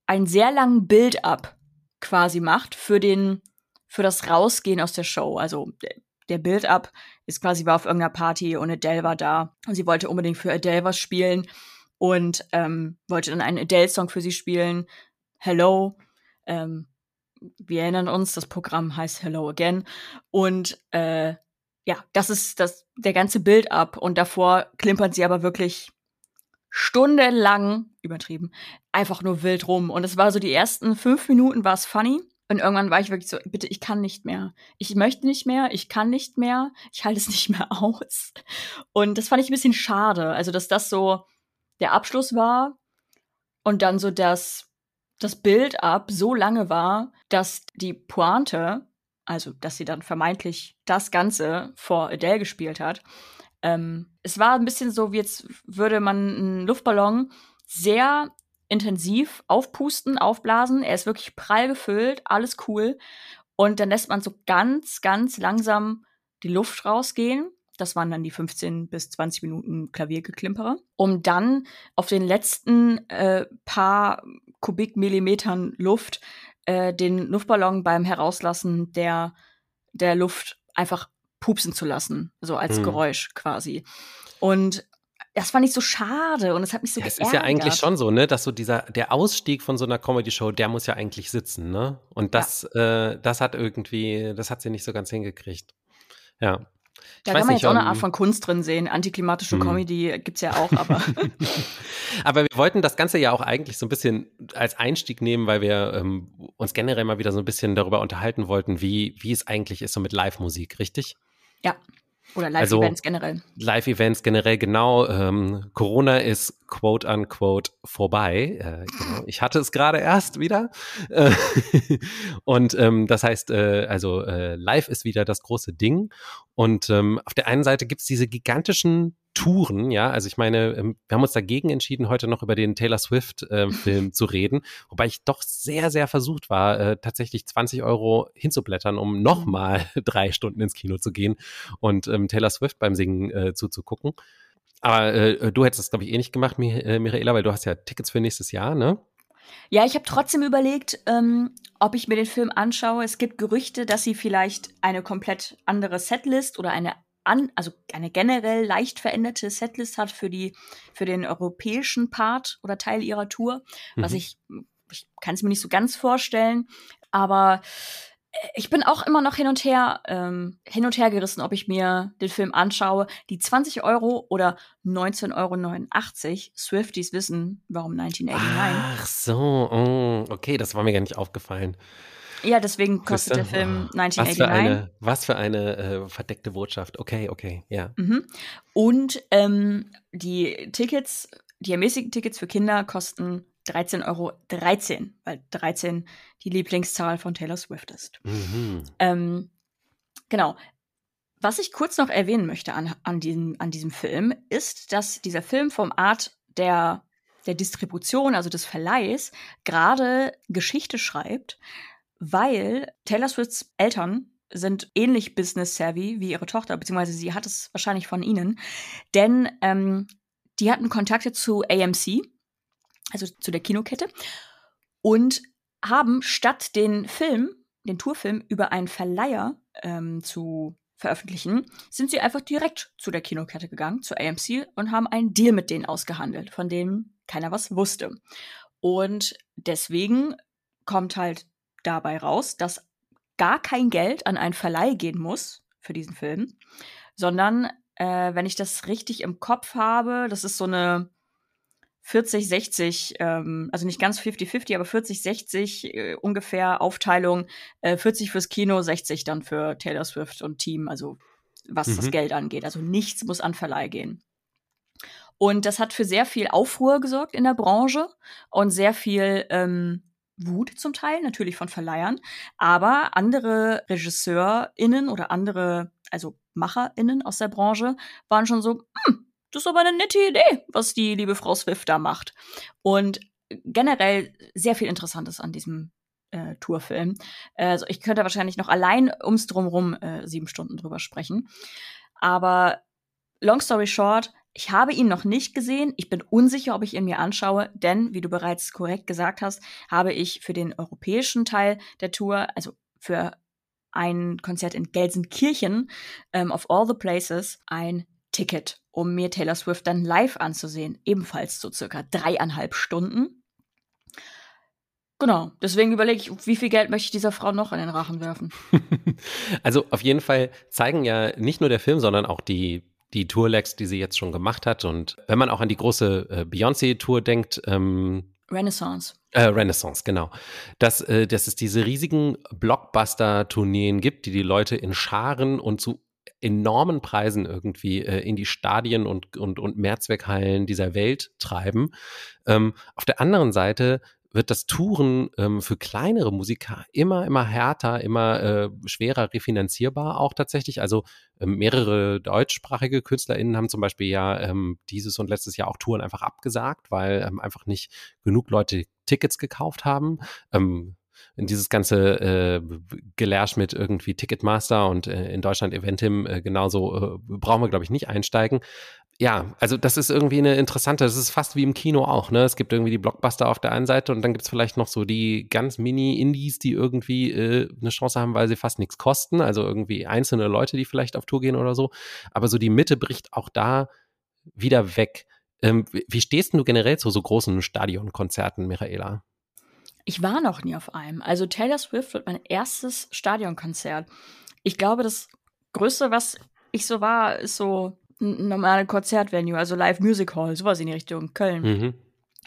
einen sehr langen Build-up quasi macht für den, für das Rausgehen aus der Show. Also der Build-up ist quasi war auf irgendeiner Party und Adele war da und sie wollte unbedingt für Adele was spielen und ähm, wollte dann einen Adele-Song für sie spielen. Hello. Ähm, wir erinnern uns, das Programm heißt Hello Again. Und äh, ja, das ist das, der ganze Build-up. Und davor klimpert sie aber wirklich stundenlang, übertrieben, einfach nur wild rum. Und es war so die ersten fünf Minuten war es funny. Und irgendwann war ich wirklich so, bitte, ich kann nicht mehr. Ich möchte nicht mehr, ich kann nicht mehr, ich halte es nicht mehr aus. Und das fand ich ein bisschen schade. Also, dass das so der Abschluss war und dann so das, das Build-up so lange war, dass die Pointe, also dass sie dann vermeintlich das Ganze vor Adele gespielt hat, ähm, es war ein bisschen so, wie jetzt würde man einen Luftballon sehr intensiv aufpusten, aufblasen. Er ist wirklich prall gefüllt, alles cool. Und dann lässt man so ganz, ganz langsam die Luft rausgehen. Das waren dann die 15 bis 20 Minuten Klaviergeklimpere, um dann auf den letzten äh, paar Kubikmillimetern Luft äh, den Luftballon beim Herauslassen der, der Luft einfach pupsen zu lassen, so als hm. Geräusch quasi. Und das fand ich so schade und es hat mich so ja, Es ist ja eigentlich schon so, ne, dass so dieser, der Ausstieg von so einer Comedy-Show, der muss ja eigentlich sitzen, ne? Und das, ja. äh, das hat irgendwie, das hat sie nicht so ganz hingekriegt. Ja. Da kann man nicht, jetzt auch eine Art von Kunst drin sehen. Antiklimatische hm. Comedy gibt's ja auch, aber. aber wir wollten das Ganze ja auch eigentlich so ein bisschen als Einstieg nehmen, weil wir ähm, uns generell mal wieder so ein bisschen darüber unterhalten wollten, wie, wie es eigentlich ist so mit Live-Musik, richtig? Ja. Oder Live-Events also, generell. Live-Events generell, genau. Ähm, Corona ist quote unquote vorbei. Äh, genau. Ich hatte es gerade erst wieder. und ähm, das heißt, äh, also äh, live ist wieder das große Ding. Und ähm, auf der einen Seite gibt es diese gigantischen Touren, ja, also ich meine, ähm, wir haben uns dagegen entschieden, heute noch über den Taylor Swift-Film äh, zu reden, wobei ich doch sehr, sehr versucht war, äh, tatsächlich 20 Euro hinzublättern, um nochmal drei Stunden ins Kino zu gehen und ähm, Taylor Swift beim Singen äh, zuzugucken. Aber äh, du hättest das, glaube ich, eh nicht gemacht, äh, Michaela, weil du hast ja Tickets für nächstes Jahr, ne? Ja, ich habe trotzdem überlegt, ähm, ob ich mir den Film anschaue. Es gibt Gerüchte, dass sie vielleicht eine komplett andere Setlist oder eine an, also eine generell leicht veränderte Setlist hat für die, für den europäischen Part oder Teil ihrer Tour, mhm. was ich, ich kann es mir nicht so ganz vorstellen, aber äh, ich bin auch immer noch hin und her, ähm, hin und her gerissen, ob ich mir den Film anschaue. Die 20 Euro oder 19,89 Euro. Swifties wissen, warum 1989. Ach so, oh, okay, das war mir gar nicht aufgefallen. Ja, deswegen kostet der Film 1989. Was für eine, was für eine äh, verdeckte Botschaft. Okay, okay, ja. Mhm. Und ähm, die Tickets, die ermäßigten Tickets für Kinder kosten 13,13 Euro, 13, weil 13 die Lieblingszahl von Taylor Swift ist. Mhm. Ähm, genau. Was ich kurz noch erwähnen möchte an, an, diesem, an diesem Film, ist, dass dieser Film vom Art der, der Distribution, also des Verleihs, gerade Geschichte schreibt, weil Taylor Swifts Eltern sind ähnlich business-savvy wie ihre Tochter, beziehungsweise sie hat es wahrscheinlich von ihnen, denn ähm, die hatten Kontakte zu AMC, also zu der Kinokette, und haben statt den Film, den Tourfilm über einen Verleiher ähm, zu veröffentlichen, sind sie einfach direkt zu der Kinokette gegangen, zu AMC, und haben einen Deal mit denen ausgehandelt, von dem keiner was wusste. Und deswegen kommt halt dabei raus, dass gar kein Geld an einen Verleih gehen muss für diesen Film, sondern äh, wenn ich das richtig im Kopf habe, das ist so eine 40, 60, ähm, also nicht ganz 50-50, aber 40, 60 äh, ungefähr Aufteilung, äh, 40 fürs Kino, 60 dann für Taylor Swift und Team, also was mhm. das Geld angeht. Also nichts muss an Verleih gehen. Und das hat für sehr viel Aufruhr gesorgt in der Branche und sehr viel ähm, Wut zum Teil, natürlich von Verleihern, aber andere RegisseurInnen oder andere, also MacherInnen aus der Branche waren schon so, hm, das ist aber eine nette Idee, was die liebe Frau Swift da macht. Und generell sehr viel Interessantes an diesem äh, Tourfilm. Also ich könnte wahrscheinlich noch allein ums Drumrum äh, sieben Stunden drüber sprechen. Aber long story short, ich habe ihn noch nicht gesehen. Ich bin unsicher, ob ich ihn mir anschaue, denn, wie du bereits korrekt gesagt hast, habe ich für den europäischen Teil der Tour, also für ein Konzert in Gelsenkirchen, ähm, of all the places, ein Ticket, um mir Taylor Swift dann live anzusehen. Ebenfalls so circa dreieinhalb Stunden. Genau, deswegen überlege ich, wie viel Geld möchte ich dieser Frau noch in den Rachen werfen. also auf jeden Fall zeigen ja nicht nur der Film, sondern auch die die Tourlegs, die sie jetzt schon gemacht hat. Und wenn man auch an die große äh, Beyoncé-Tour denkt, ähm, Renaissance. Äh, Renaissance, genau. Dass, äh, dass es diese riesigen Blockbuster-Tourneen gibt, die die Leute in Scharen und zu enormen Preisen irgendwie äh, in die Stadien und, und, und Mehrzweckhallen dieser Welt treiben. Ähm, auf der anderen Seite wird das Touren ähm, für kleinere Musiker immer, immer härter, immer äh, schwerer refinanzierbar auch tatsächlich. Also ähm, mehrere deutschsprachige KünstlerInnen haben zum Beispiel ja ähm, dieses und letztes Jahr auch Touren einfach abgesagt, weil ähm, einfach nicht genug Leute Tickets gekauft haben. Ähm, in dieses ganze äh, Gelärsch mit irgendwie Ticketmaster und äh, in Deutschland Eventim äh, genauso äh, brauchen wir, glaube ich, nicht einsteigen ja, also das ist irgendwie eine interessante, das ist fast wie im Kino auch, ne? Es gibt irgendwie die Blockbuster auf der einen Seite und dann gibt es vielleicht noch so die ganz Mini-Indies, die irgendwie äh, eine Chance haben, weil sie fast nichts kosten. Also irgendwie einzelne Leute, die vielleicht auf Tour gehen oder so. Aber so die Mitte bricht auch da wieder weg. Ähm, wie stehst du generell zu so großen Stadionkonzerten, Michaela? Ich war noch nie auf einem. Also Taylor Swift wird mein erstes Stadionkonzert. Ich glaube, das Größte, was ich so war, ist so normale Konzertvenue, also Live Music Hall, sowas in die Richtung, Köln. Mhm.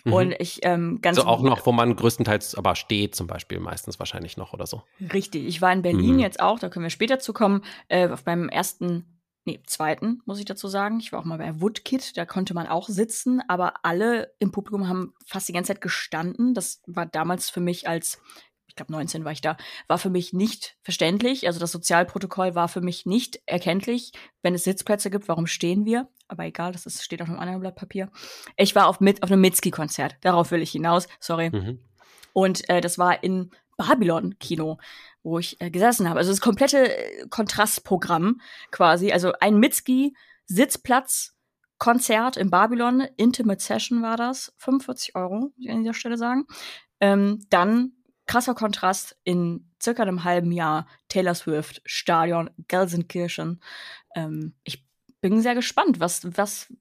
Mhm. Und ich ähm, ganz. Also auch noch, wo man größtenteils aber steht, zum Beispiel, meistens wahrscheinlich noch oder so. Richtig. Ich war in Berlin mhm. jetzt auch, da können wir später zu kommen, äh, auf meinem ersten, nee, zweiten, muss ich dazu sagen. Ich war auch mal bei Woodkid, da konnte man auch sitzen, aber alle im Publikum haben fast die ganze Zeit gestanden. Das war damals für mich als ich glaube 19 war ich da, war für mich nicht verständlich. Also das Sozialprotokoll war für mich nicht erkenntlich. Wenn es Sitzplätze gibt, warum stehen wir? Aber egal, das ist, steht auf einem anderen Blatt Papier. Ich war auf, mit, auf einem Mitski-Konzert. Darauf will ich hinaus. Sorry. Mhm. Und äh, das war in Babylon-Kino, wo ich äh, gesessen habe. Also das komplette äh, Kontrastprogramm quasi. Also ein Mitski-Sitzplatz. Konzert in Babylon, Intimate Session war das, 45 Euro, muss ich an dieser Stelle sagen. Ähm, dann krasser Kontrast in circa einem halben Jahr Taylor Swift Stadion Gelsenkirchen. Ähm, ich bin sehr gespannt, was was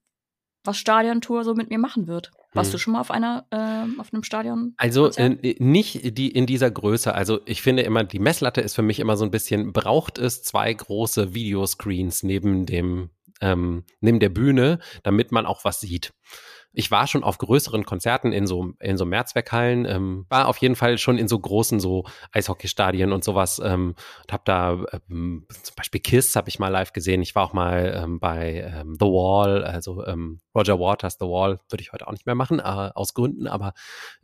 was Stadiontour so mit mir machen wird. Warst hm. du schon mal auf einer äh, auf einem Stadion? Also äh, nicht die in dieser Größe. Also ich finde immer die Messlatte ist für mich immer so ein bisschen braucht es zwei große Videoscreens neben dem ähm, neben der Bühne, damit man auch was sieht ich war schon auf größeren Konzerten in so, in so Mehrzweckhallen, ähm, war auf jeden Fall schon in so großen so Eishockeystadien und sowas ähm, und habe da ähm, zum Beispiel Kiss habe ich mal live gesehen. Ich war auch mal ähm, bei ähm, The Wall, also ähm, Roger Waters The Wall würde ich heute auch nicht mehr machen, äh, aus Gründen, aber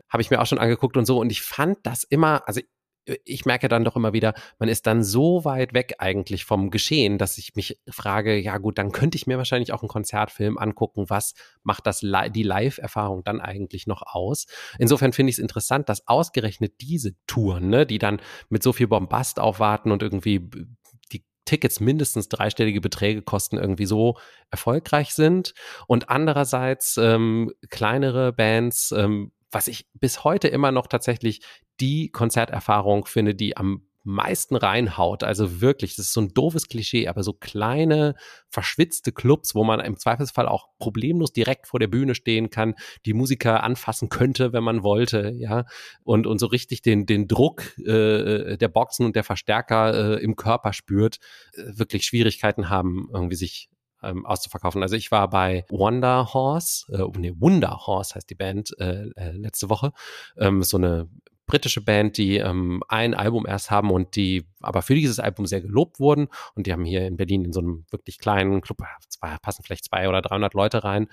habe ich mir auch schon angeguckt und so und ich fand das immer, also ich merke dann doch immer wieder, man ist dann so weit weg eigentlich vom Geschehen, dass ich mich frage, ja gut, dann könnte ich mir wahrscheinlich auch einen Konzertfilm angucken, was macht das die Live-Erfahrung dann eigentlich noch aus? Insofern finde ich es interessant, dass ausgerechnet diese Touren, ne, die dann mit so viel Bombast aufwarten und irgendwie die Tickets mindestens dreistellige Beträge kosten, irgendwie so erfolgreich sind. Und andererseits ähm, kleinere Bands, ähm, was ich bis heute immer noch tatsächlich die Konzerterfahrung finde, die am meisten reinhaut. Also wirklich, das ist so ein doofes Klischee, aber so kleine, verschwitzte Clubs, wo man im Zweifelsfall auch problemlos direkt vor der Bühne stehen kann, die Musiker anfassen könnte, wenn man wollte, ja, und, und so richtig den, den Druck äh, der Boxen und der Verstärker äh, im Körper spürt, äh, wirklich Schwierigkeiten haben, irgendwie sich ähm, auszuverkaufen. Also ich war bei Wonder Horse, äh, nee, Wonder Horse heißt die Band, äh, äh, letzte Woche. Ähm, so eine britische Band, die ähm, ein Album erst haben und die aber für dieses Album sehr gelobt wurden. Und die haben hier in Berlin in so einem wirklich kleinen Club, zwei, passen vielleicht zwei oder 300 Leute rein,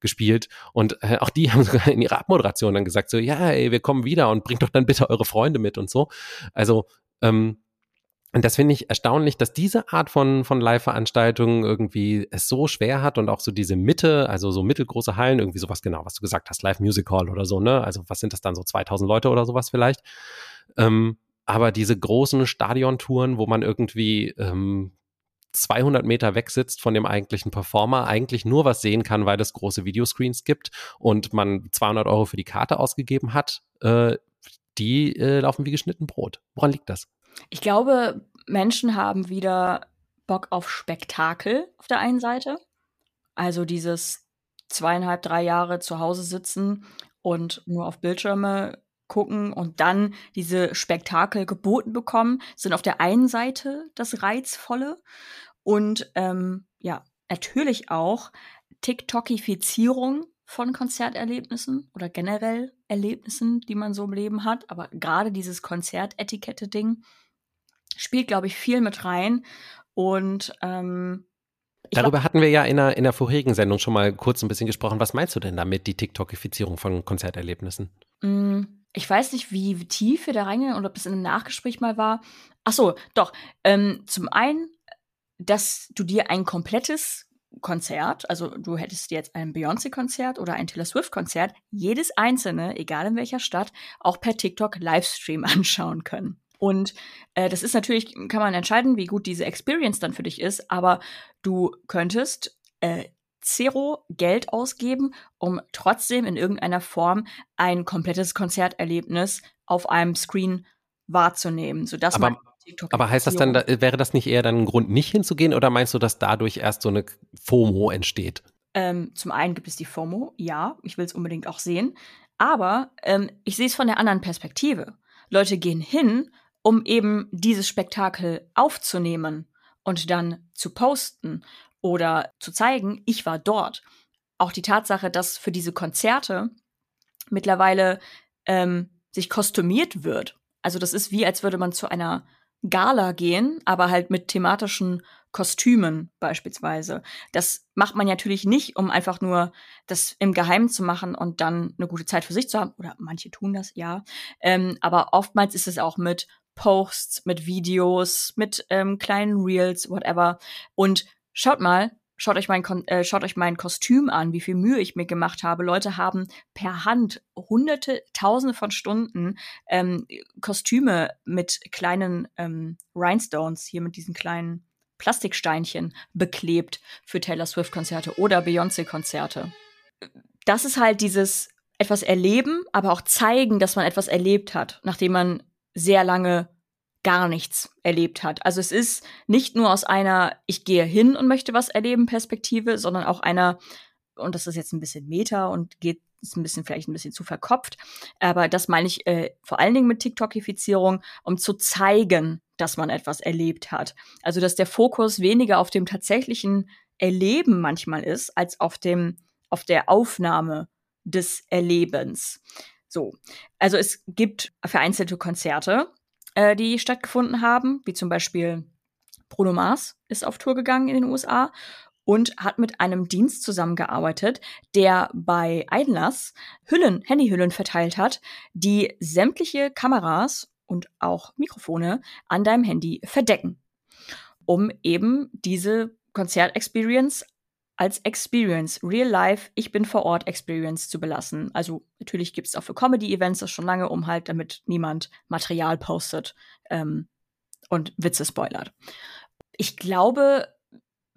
gespielt. Und äh, auch die haben sogar in ihrer Abmoderation dann gesagt, so, ja, ey, wir kommen wieder und bringt doch dann bitte eure Freunde mit und so. Also ähm, und das finde ich erstaunlich, dass diese Art von, von Live-Veranstaltungen irgendwie es so schwer hat und auch so diese Mitte, also so mittelgroße Hallen, irgendwie sowas genau, was du gesagt hast, Live Music Hall oder so, ne? Also was sind das dann so 2000 Leute oder sowas vielleicht? Ähm, aber diese großen Stadiontouren, wo man irgendwie ähm, 200 Meter weg sitzt von dem eigentlichen Performer, eigentlich nur was sehen kann, weil es große Videoscreens gibt und man 200 Euro für die Karte ausgegeben hat, äh, die äh, laufen wie geschnitten Brot. Woran liegt das? Ich glaube, Menschen haben wieder Bock auf Spektakel auf der einen Seite. Also dieses zweieinhalb, drei Jahre zu Hause sitzen und nur auf Bildschirme gucken und dann diese Spektakel geboten bekommen, sind auf der einen Seite das Reizvolle und ähm, ja, natürlich auch TikTokifizierung von Konzerterlebnissen oder generell Erlebnissen, die man so im Leben hat. Aber gerade dieses Konzertetikette-Ding spielt, glaube ich, viel mit rein. Und ähm, Darüber hatten wir ja in der, in der vorherigen Sendung schon mal kurz ein bisschen gesprochen. Was meinst du denn damit, die TikTokifizierung von Konzerterlebnissen? Mm, ich weiß nicht, wie tief wir da reingehen oder ob das in einem Nachgespräch mal war. Ach so, doch. Ähm, zum einen, dass du dir ein komplettes Konzert, also du hättest jetzt ein Beyoncé-Konzert oder ein Taylor Swift-Konzert, jedes einzelne, egal in welcher Stadt, auch per TikTok Livestream anschauen können. Und äh, das ist natürlich, kann man entscheiden, wie gut diese Experience dann für dich ist, aber du könntest äh, zero Geld ausgeben, um trotzdem in irgendeiner Form ein komplettes Konzerterlebnis auf einem Screen wahrzunehmen, sodass aber, man aber heißt das dann, da, wäre das nicht eher dann ein Grund, nicht hinzugehen oder meinst du, dass dadurch erst so eine FOMO entsteht? Ähm, zum einen gibt es die FOMO, ja, ich will es unbedingt auch sehen, aber ähm, ich sehe es von der anderen Perspektive. Leute gehen hin, um eben dieses Spektakel aufzunehmen und dann zu posten oder zu zeigen, ich war dort. Auch die Tatsache, dass für diese Konzerte mittlerweile ähm, sich kostümiert wird. Also das ist wie, als würde man zu einer Gala gehen, aber halt mit thematischen Kostümen beispielsweise. Das macht man natürlich nicht, um einfach nur das im Geheimen zu machen und dann eine gute Zeit für sich zu haben. Oder manche tun das, ja. Ähm, aber oftmals ist es auch mit Posts, mit Videos, mit ähm, kleinen Reels, whatever. Und schaut mal, schaut euch, mein äh, schaut euch mein Kostüm an, wie viel Mühe ich mir gemacht habe. Leute haben per Hand hunderte, tausende von Stunden ähm, Kostüme mit kleinen ähm, Rhinestones, hier mit diesen kleinen Plastiksteinchen beklebt für Taylor Swift-Konzerte oder Beyoncé-Konzerte. Das ist halt dieses etwas erleben, aber auch zeigen, dass man etwas erlebt hat, nachdem man sehr lange gar nichts erlebt hat. Also es ist nicht nur aus einer ich gehe hin und möchte was erleben Perspektive, sondern auch einer und das ist jetzt ein bisschen Meta und geht ist ein bisschen vielleicht ein bisschen zu verkopft, aber das meine ich äh, vor allen Dingen mit TikTokifizierung, um zu zeigen, dass man etwas erlebt hat. Also dass der Fokus weniger auf dem tatsächlichen Erleben manchmal ist als auf dem auf der Aufnahme des Erlebens. So, also es gibt vereinzelte Konzerte, äh, die stattgefunden haben, wie zum Beispiel Bruno Mars ist auf Tour gegangen in den USA und hat mit einem Dienst zusammengearbeitet, der bei Einlass Hüllen, Handyhüllen verteilt hat, die sämtliche Kameras und auch Mikrofone an deinem Handy verdecken, um eben diese Konzertexperience als Experience, Real Life, ich bin vor Ort Experience zu belassen. Also natürlich gibt es auch für Comedy-Events das schon lange, um halt, damit niemand Material postet ähm, und Witze spoilert. Ich glaube,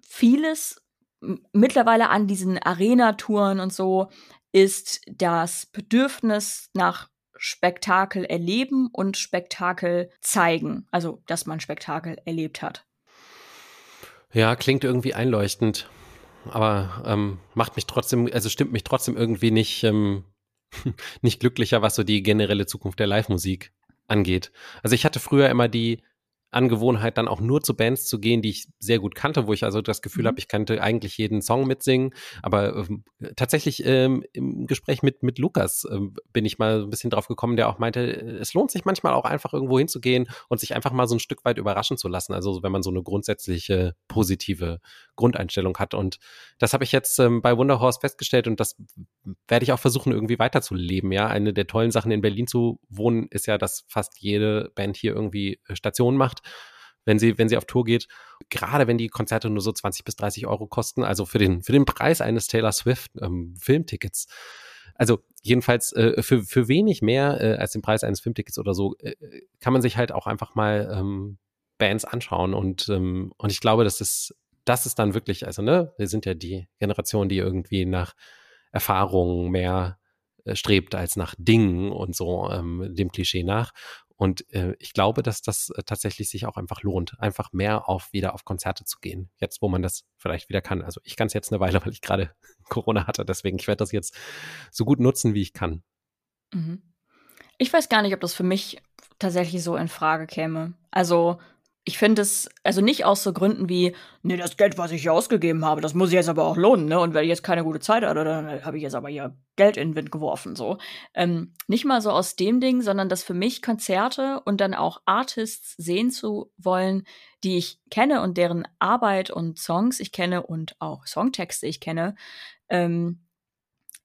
vieles mittlerweile an diesen Arena-Touren und so ist das Bedürfnis nach Spektakel erleben und Spektakel zeigen. Also, dass man Spektakel erlebt hat. Ja, klingt irgendwie einleuchtend aber ähm, macht mich trotzdem, also stimmt mich trotzdem irgendwie nicht, ähm, nicht glücklicher, was so die generelle Zukunft der Live-Musik angeht. Also ich hatte früher immer die Angewohnheit, dann auch nur zu Bands zu gehen, die ich sehr gut kannte, wo ich also das Gefühl mhm. habe, ich könnte eigentlich jeden Song mitsingen. Aber ähm, tatsächlich ähm, im Gespräch mit, mit Lukas ähm, bin ich mal ein bisschen drauf gekommen, der auch meinte, es lohnt sich manchmal auch einfach irgendwo hinzugehen und sich einfach mal so ein Stück weit überraschen zu lassen. Also wenn man so eine grundsätzliche positive Grundeinstellung hat. Und das habe ich jetzt ähm, bei Wunderhorse festgestellt und das werde ich auch versuchen, irgendwie weiterzuleben. Ja, eine der tollen Sachen in Berlin zu wohnen ist ja, dass fast jede Band hier irgendwie äh, Stationen macht wenn sie, wenn sie auf Tour geht. Gerade wenn die Konzerte nur so 20 bis 30 Euro kosten, also für den, für den Preis eines Taylor Swift ähm, Filmtickets. Also jedenfalls äh, für, für wenig mehr äh, als den Preis eines Filmtickets oder so, äh, kann man sich halt auch einfach mal ähm, Bands anschauen. Und, ähm, und ich glaube, das ist, das ist dann wirklich, also, ne, wir sind ja die Generation, die irgendwie nach Erfahrungen mehr äh, strebt als nach Dingen und so ähm, dem Klischee nach. Und äh, ich glaube, dass das äh, tatsächlich sich auch einfach lohnt, einfach mehr auf wieder auf Konzerte zu gehen. Jetzt, wo man das vielleicht wieder kann. Also ich kann es jetzt eine Weile, weil ich gerade Corona hatte. Deswegen, ich werde das jetzt so gut nutzen, wie ich kann. Mhm. Ich weiß gar nicht, ob das für mich tatsächlich so in Frage käme. Also ich finde es, also nicht aus so Gründen wie, ne, das Geld, was ich hier ausgegeben habe, das muss ich jetzt aber auch lohnen, ne? Und wenn ich jetzt keine gute Zeit hatte, dann habe ich jetzt aber hier Geld in den Wind geworfen, so. Ähm, nicht mal so aus dem Ding, sondern dass für mich Konzerte und dann auch Artists sehen zu wollen, die ich kenne und deren Arbeit und Songs ich kenne und auch Songtexte ich kenne, ähm,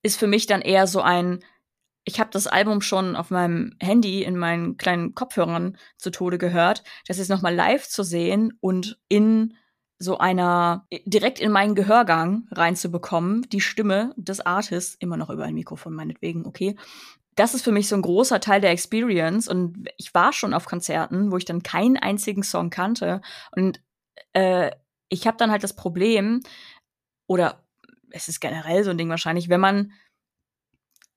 ist für mich dann eher so ein, ich habe das Album schon auf meinem Handy in meinen kleinen Kopfhörern zu Tode gehört, das jetzt nochmal live zu sehen und in so einer direkt in meinen Gehörgang reinzubekommen, die Stimme des Artists, immer noch über ein Mikrofon meinetwegen, okay. Das ist für mich so ein großer Teil der Experience und ich war schon auf Konzerten, wo ich dann keinen einzigen Song kannte und äh, ich habe dann halt das Problem oder es ist generell so ein Ding wahrscheinlich, wenn man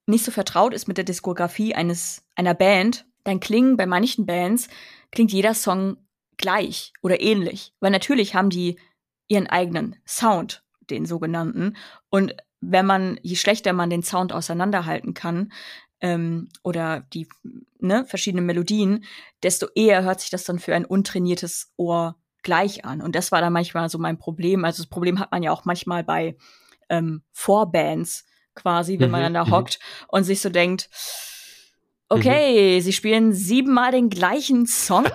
nicht so vertraut ist mit der Diskografie eines einer Band, dann klingen bei manchen Bands klingt jeder Song gleich oder ähnlich, weil natürlich haben die ihren eigenen Sound, den sogenannten, und wenn man je schlechter man den Sound auseinanderhalten kann ähm, oder die ne, verschiedenen Melodien, desto eher hört sich das dann für ein untrainiertes Ohr gleich an. Und das war dann manchmal so mein Problem. Also das Problem hat man ja auch manchmal bei ähm, Vorbands, quasi, wenn man mhm, dann da mhm. hockt und sich so denkt, okay, mhm. sie spielen siebenmal den gleichen Song.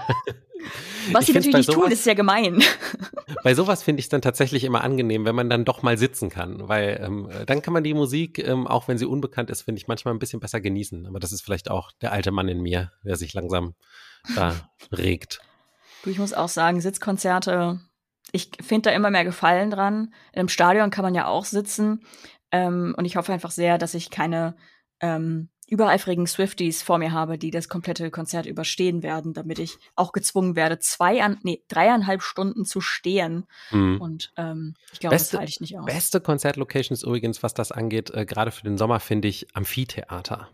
Was sie natürlich nicht sowas, tun, ist ja gemein. Bei sowas finde ich es dann tatsächlich immer angenehm, wenn man dann doch mal sitzen kann, weil ähm, dann kann man die Musik, ähm, auch wenn sie unbekannt ist, finde ich manchmal ein bisschen besser genießen. Aber das ist vielleicht auch der alte Mann in mir, der sich langsam da regt. Du, ich muss auch sagen, Sitzkonzerte, ich finde da immer mehr Gefallen dran. Im Stadion kann man ja auch sitzen, ähm, und ich hoffe einfach sehr, dass ich keine ähm, übereifrigen Swifties vor mir habe, die das komplette Konzert überstehen werden, damit ich auch gezwungen werde, zwei an, nee, dreieinhalb Stunden zu stehen. Mhm. Und ähm, ich glaube, das halte ich nicht aus. Beste Konzertlocations übrigens, was das angeht, äh, gerade für den Sommer, finde ich Amphitheater.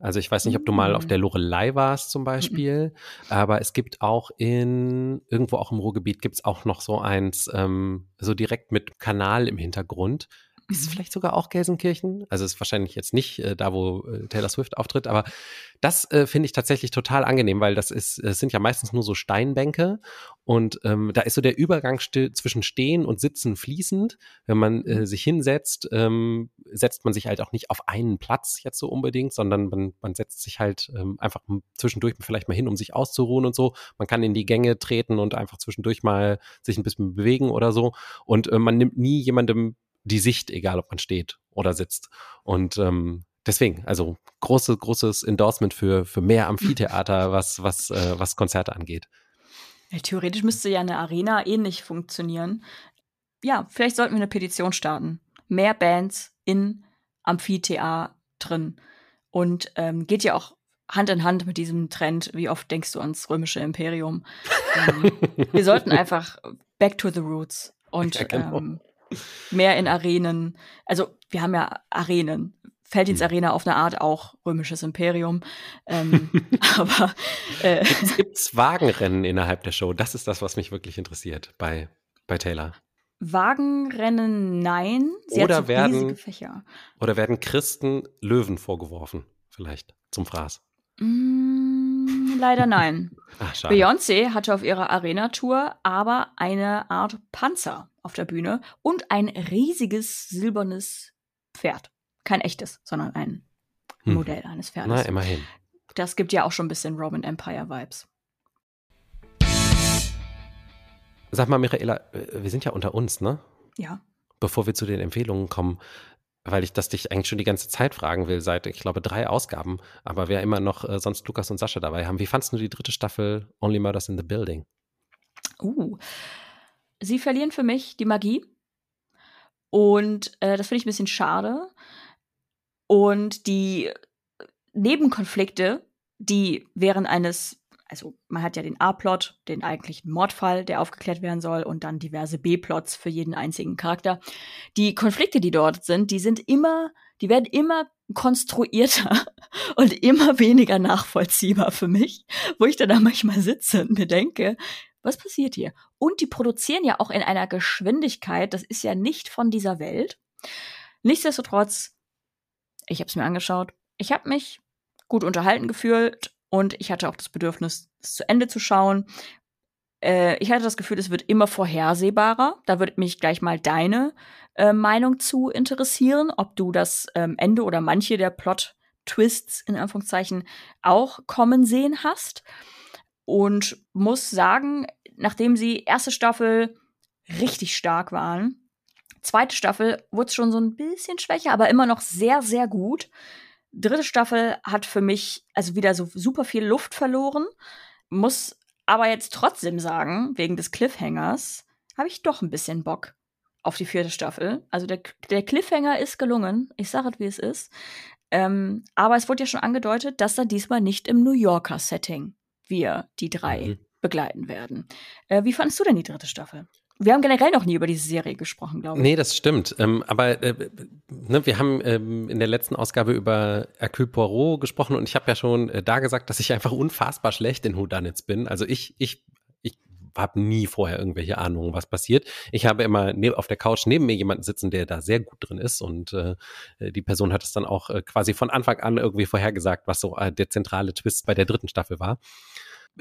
Also ich weiß nicht, ob du mal auf mm. der Lorelei warst zum Beispiel, aber es gibt auch in, irgendwo auch im Ruhrgebiet gibt es auch noch so eins, ähm, so direkt mit Kanal im Hintergrund. Ist es mhm. vielleicht sogar auch Gelsenkirchen? Also ist wahrscheinlich jetzt nicht äh, da, wo äh, Taylor Swift auftritt, aber das äh, finde ich tatsächlich total angenehm, weil das ist, es sind ja meistens nur so Steinbänke und ähm, da ist so der Übergang st zwischen Stehen und Sitzen fließend. Wenn man äh, mhm. sich hinsetzt, ähm, setzt man sich halt auch nicht auf einen Platz jetzt so unbedingt, sondern man, man setzt sich halt ähm, einfach zwischendurch vielleicht mal hin, um sich auszuruhen und so. Man kann in die Gänge treten und einfach zwischendurch mal sich ein bisschen bewegen oder so. Und äh, man nimmt nie jemandem die Sicht, egal ob man steht oder sitzt. Und ähm, deswegen, also große, großes Endorsement für, für mehr Amphitheater, was, was, äh, was Konzerte angeht. Ja, theoretisch müsste ja eine Arena ähnlich funktionieren. Ja, vielleicht sollten wir eine Petition starten. Mehr Bands in Amphitheatern. Und ähm, geht ja auch Hand in Hand mit diesem Trend, wie oft denkst du ans römische Imperium? ähm, wir sollten einfach back to the roots und ja, genau. ähm, mehr in Arenen. Also wir haben ja Arenen. Felddienstarena auf eine Art auch römisches Imperium. Ähm, aber äh, gibt es Wagenrennen innerhalb der Show? Das ist das, was mich wirklich interessiert bei, bei Taylor. Wagenrennen, nein. Sie oder so werden, Oder werden Christen Löwen vorgeworfen, vielleicht zum Fraß? Mm, leider nein. Beyoncé hatte auf ihrer Arena-Tour aber eine Art Panzer auf der Bühne und ein riesiges silbernes Pferd. Kein echtes, sondern ein hm. Modell eines Pferdes. Na, immerhin. Das gibt ja auch schon ein bisschen Roman Empire-Vibes. Sag mal, Michaela, äh, wir sind ja unter uns, ne? Ja. Bevor wir zu den Empfehlungen kommen, weil ich das dich eigentlich schon die ganze Zeit fragen will, seit, ich glaube, drei Ausgaben, aber wer immer noch äh, sonst Lukas und Sascha dabei haben. Wie fandest du die dritte Staffel Only Murders in the Building? Uh, sie verlieren für mich die Magie. Und äh, das finde ich ein bisschen schade. Und die Nebenkonflikte, die während eines, also man hat ja den A-Plot, den eigentlichen Mordfall, der aufgeklärt werden soll, und dann diverse B-Plots für jeden einzigen Charakter. Die Konflikte, die dort sind, die sind immer, die werden immer konstruierter und immer weniger nachvollziehbar für mich, wo ich dann da manchmal sitze und mir denke, was passiert hier? Und die produzieren ja auch in einer Geschwindigkeit, das ist ja nicht von dieser Welt. Nichtsdestotrotz, ich habe es mir angeschaut, ich habe mich gut unterhalten gefühlt und ich hatte auch das Bedürfnis, es zu Ende zu schauen. Äh, ich hatte das Gefühl, es wird immer vorhersehbarer. Da würde mich gleich mal deine äh, Meinung zu interessieren, ob du das ähm, Ende oder manche der Plot-Twists in Anführungszeichen auch kommen sehen hast und muss sagen, nachdem sie erste Staffel richtig stark waren, zweite Staffel wurde es schon so ein bisschen schwächer, aber immer noch sehr, sehr gut. Dritte Staffel hat für mich also wieder so super viel Luft verloren, muss aber jetzt trotzdem sagen, wegen des Cliffhangers habe ich doch ein bisschen Bock auf die vierte Staffel. Also der, der Cliffhanger ist gelungen. Ich sage es, wie es ist. Ähm, aber es wurde ja schon angedeutet, dass da diesmal nicht im New Yorker Setting wir die drei mhm. begleiten werden. Äh, wie fandest du denn die dritte Staffel? Wir haben generell noch nie über diese Serie gesprochen, glaube ich. Nee, das stimmt. Ähm, aber äh, ne, wir haben ähm, in der letzten Ausgabe über Hercule Poirot gesprochen und ich habe ja schon äh, da gesagt, dass ich einfach unfassbar schlecht in Whodunits bin. Also ich, ich habe nie vorher irgendwelche Ahnungen, was passiert. Ich habe immer ne auf der Couch neben mir jemanden sitzen, der da sehr gut drin ist und äh, die Person hat es dann auch äh, quasi von Anfang an irgendwie vorhergesagt, was so äh, der zentrale Twist bei der dritten Staffel war.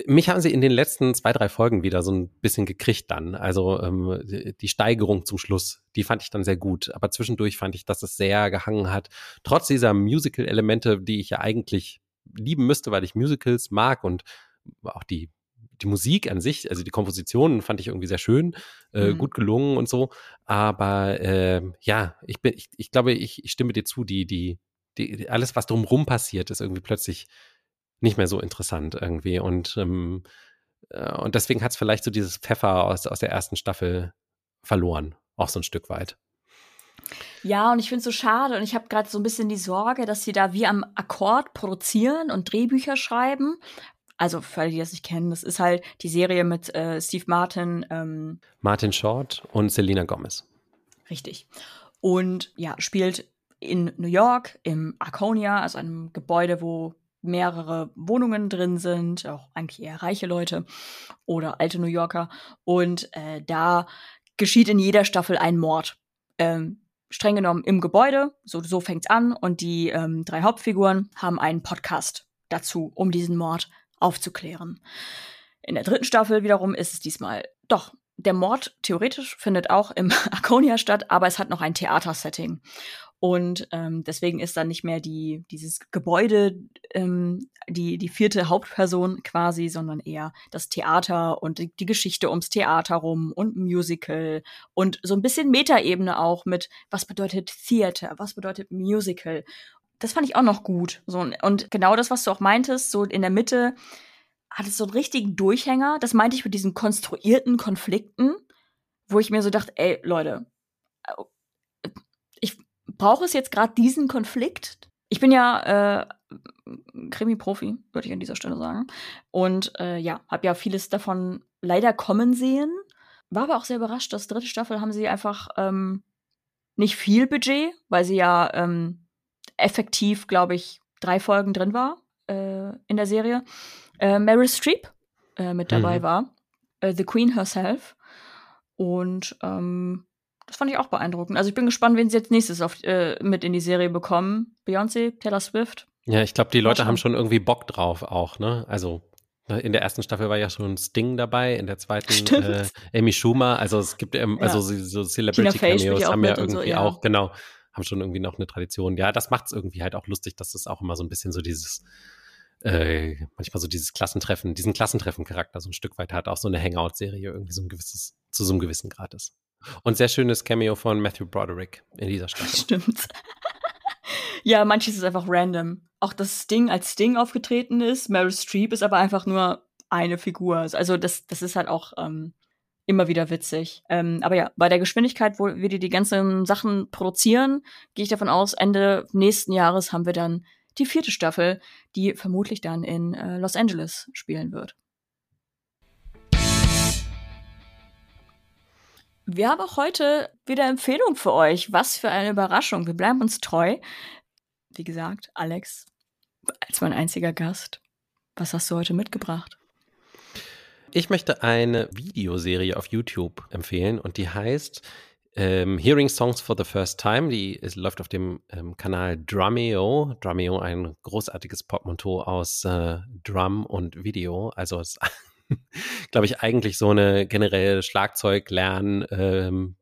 Mich haben sie in den letzten zwei, drei Folgen wieder so ein bisschen gekriegt dann. Also ähm, die Steigerung zum Schluss, die fand ich dann sehr gut. Aber zwischendurch fand ich, dass es sehr gehangen hat. Trotz dieser Musical-Elemente, die ich ja eigentlich lieben müsste, weil ich Musicals mag und auch die die Musik an sich, also die Kompositionen fand ich irgendwie sehr schön, äh, mhm. gut gelungen und so. Aber äh, ja, ich bin, ich, ich glaube, ich, ich stimme dir zu, die, die, die, alles, was drumherum passiert, ist irgendwie plötzlich nicht mehr so interessant irgendwie. Und, ähm, äh, und deswegen hat es vielleicht so dieses Pfeffer aus, aus der ersten Staffel verloren, auch so ein Stück weit. Ja, und ich finde es so schade und ich habe gerade so ein bisschen die Sorge, dass sie da wie am Akkord produzieren und Drehbücher schreiben also für alle, die das nicht kennen, das ist halt die Serie mit äh, Steve Martin. Ähm, Martin Short und Selena Gomez. Richtig. Und ja, spielt in New York im Arconia, also einem Gebäude, wo mehrere Wohnungen drin sind, auch eigentlich eher reiche Leute oder alte New Yorker. Und äh, da geschieht in jeder Staffel ein Mord. Ähm, streng genommen im Gebäude, so, so fängt's an. Und die ähm, drei Hauptfiguren haben einen Podcast dazu, um diesen Mord aufzuklären. In der dritten Staffel wiederum ist es diesmal doch. Der Mord theoretisch findet auch im Arconia statt, aber es hat noch ein Theatersetting. Und ähm, deswegen ist dann nicht mehr die, dieses Gebäude ähm, die, die vierte Hauptperson quasi, sondern eher das Theater und die, die Geschichte ums Theater rum und Musical und so ein bisschen Metaebene auch mit, was bedeutet Theater, was bedeutet Musical das fand ich auch noch gut. So, und genau das, was du auch meintest, so in der Mitte hat es so einen richtigen Durchhänger. Das meinte ich mit diesen konstruierten Konflikten, wo ich mir so dachte, ey, Leute, ich brauche es jetzt gerade diesen Konflikt. Ich bin ja äh, Krimi-Profi, würde ich an dieser Stelle sagen. Und äh, ja, habe ja vieles davon leider kommen sehen. War aber auch sehr überrascht, dass dritte Staffel haben sie einfach ähm, nicht viel Budget, weil sie ja ähm, effektiv, glaube ich, drei Folgen drin war äh, in der Serie. Äh, Meryl Streep äh, mit dabei mhm. war. Äh, The Queen herself. Und ähm, das fand ich auch beeindruckend. Also ich bin gespannt, wen sie jetzt nächstes auf, äh, mit in die Serie bekommen. Beyoncé, Taylor Swift. Ja, ich glaube, die Leute haben schon irgendwie Bock drauf auch, ne? Also ne, in der ersten Staffel war ja schon Sting dabei, in der zweiten äh, Amy Schumer. Also es gibt ähm, ja. also so Celebrity Cameos haben ja irgendwie so, ja. auch, genau haben schon irgendwie noch eine Tradition. Ja, das macht es irgendwie halt auch lustig, dass das auch immer so ein bisschen so dieses, äh, manchmal so dieses Klassentreffen, diesen Klassentreffen-Charakter so ein Stück weit hat, auch so eine Hangout-Serie irgendwie so ein gewisses, zu so einem gewissen Grad ist. Und sehr schönes Cameo von Matthew Broderick in dieser Staffel. Stimmt. ja, manches ist einfach random. Auch das Sting als Sting aufgetreten ist, Meryl Streep ist aber einfach nur eine Figur. Also das, das ist halt auch ähm, immer wieder witzig. Ähm, aber ja, bei der Geschwindigkeit, wo wir die, die ganzen Sachen produzieren, gehe ich davon aus, Ende nächsten Jahres haben wir dann die vierte Staffel, die vermutlich dann in äh, Los Angeles spielen wird. Wir haben auch heute wieder Empfehlung für euch. Was für eine Überraschung. Wir bleiben uns treu. Wie gesagt, Alex, als mein einziger Gast, was hast du heute mitgebracht? Ich möchte eine Videoserie auf YouTube empfehlen und die heißt ähm, Hearing Songs for the First Time. Die ist, läuft auf dem ähm, Kanal Drumeo. Drumeo, ein großartiges Portmanteau aus äh, Drum und Video. Also es glaube ich, eigentlich so eine generelle Schlagzeuglernen ähm,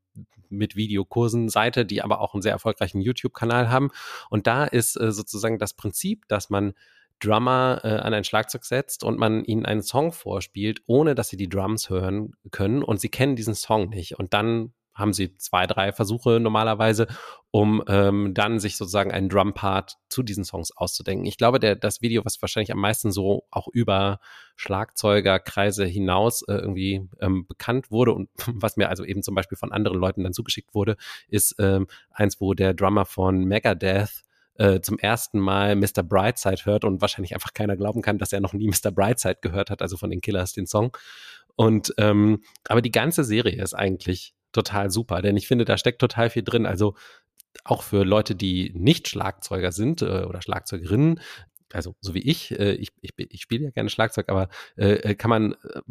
mit Videokursen Seite, die aber auch einen sehr erfolgreichen YouTube-Kanal haben. Und da ist äh, sozusagen das Prinzip, dass man Drummer äh, an ein Schlagzeug setzt und man ihnen einen Song vorspielt, ohne dass sie die Drums hören können und sie kennen diesen Song nicht. Und dann haben sie zwei, drei Versuche normalerweise, um ähm, dann sich sozusagen einen Drum-Part zu diesen Songs auszudenken. Ich glaube, der, das Video, was wahrscheinlich am meisten so auch über Schlagzeugerkreise hinaus äh, irgendwie ähm, bekannt wurde und was mir also eben zum Beispiel von anderen Leuten dann zugeschickt wurde, ist ähm, eins, wo der Drummer von Megadeth äh, zum ersten Mal Mr. Brightside hört und wahrscheinlich einfach keiner glauben kann, dass er noch nie Mr. Brightside gehört hat, also von den Killers den Song. Und ähm, aber die ganze Serie ist eigentlich total super, denn ich finde, da steckt total viel drin. Also auch für Leute, die nicht Schlagzeuger sind äh, oder Schlagzeugerinnen, also so wie ich, äh, ich, ich, ich spiele ja gerne Schlagzeug, aber äh, äh kann man äh,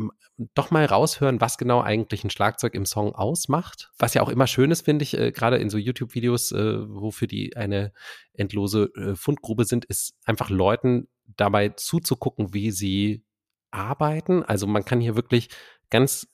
doch mal raushören, was genau eigentlich ein Schlagzeug im Song ausmacht. Was ja auch immer schön ist, finde ich, äh, gerade in so YouTube-Videos, äh, wofür die eine endlose äh, Fundgrube sind, ist einfach Leuten dabei zuzugucken, wie sie arbeiten. Also man kann hier wirklich ganz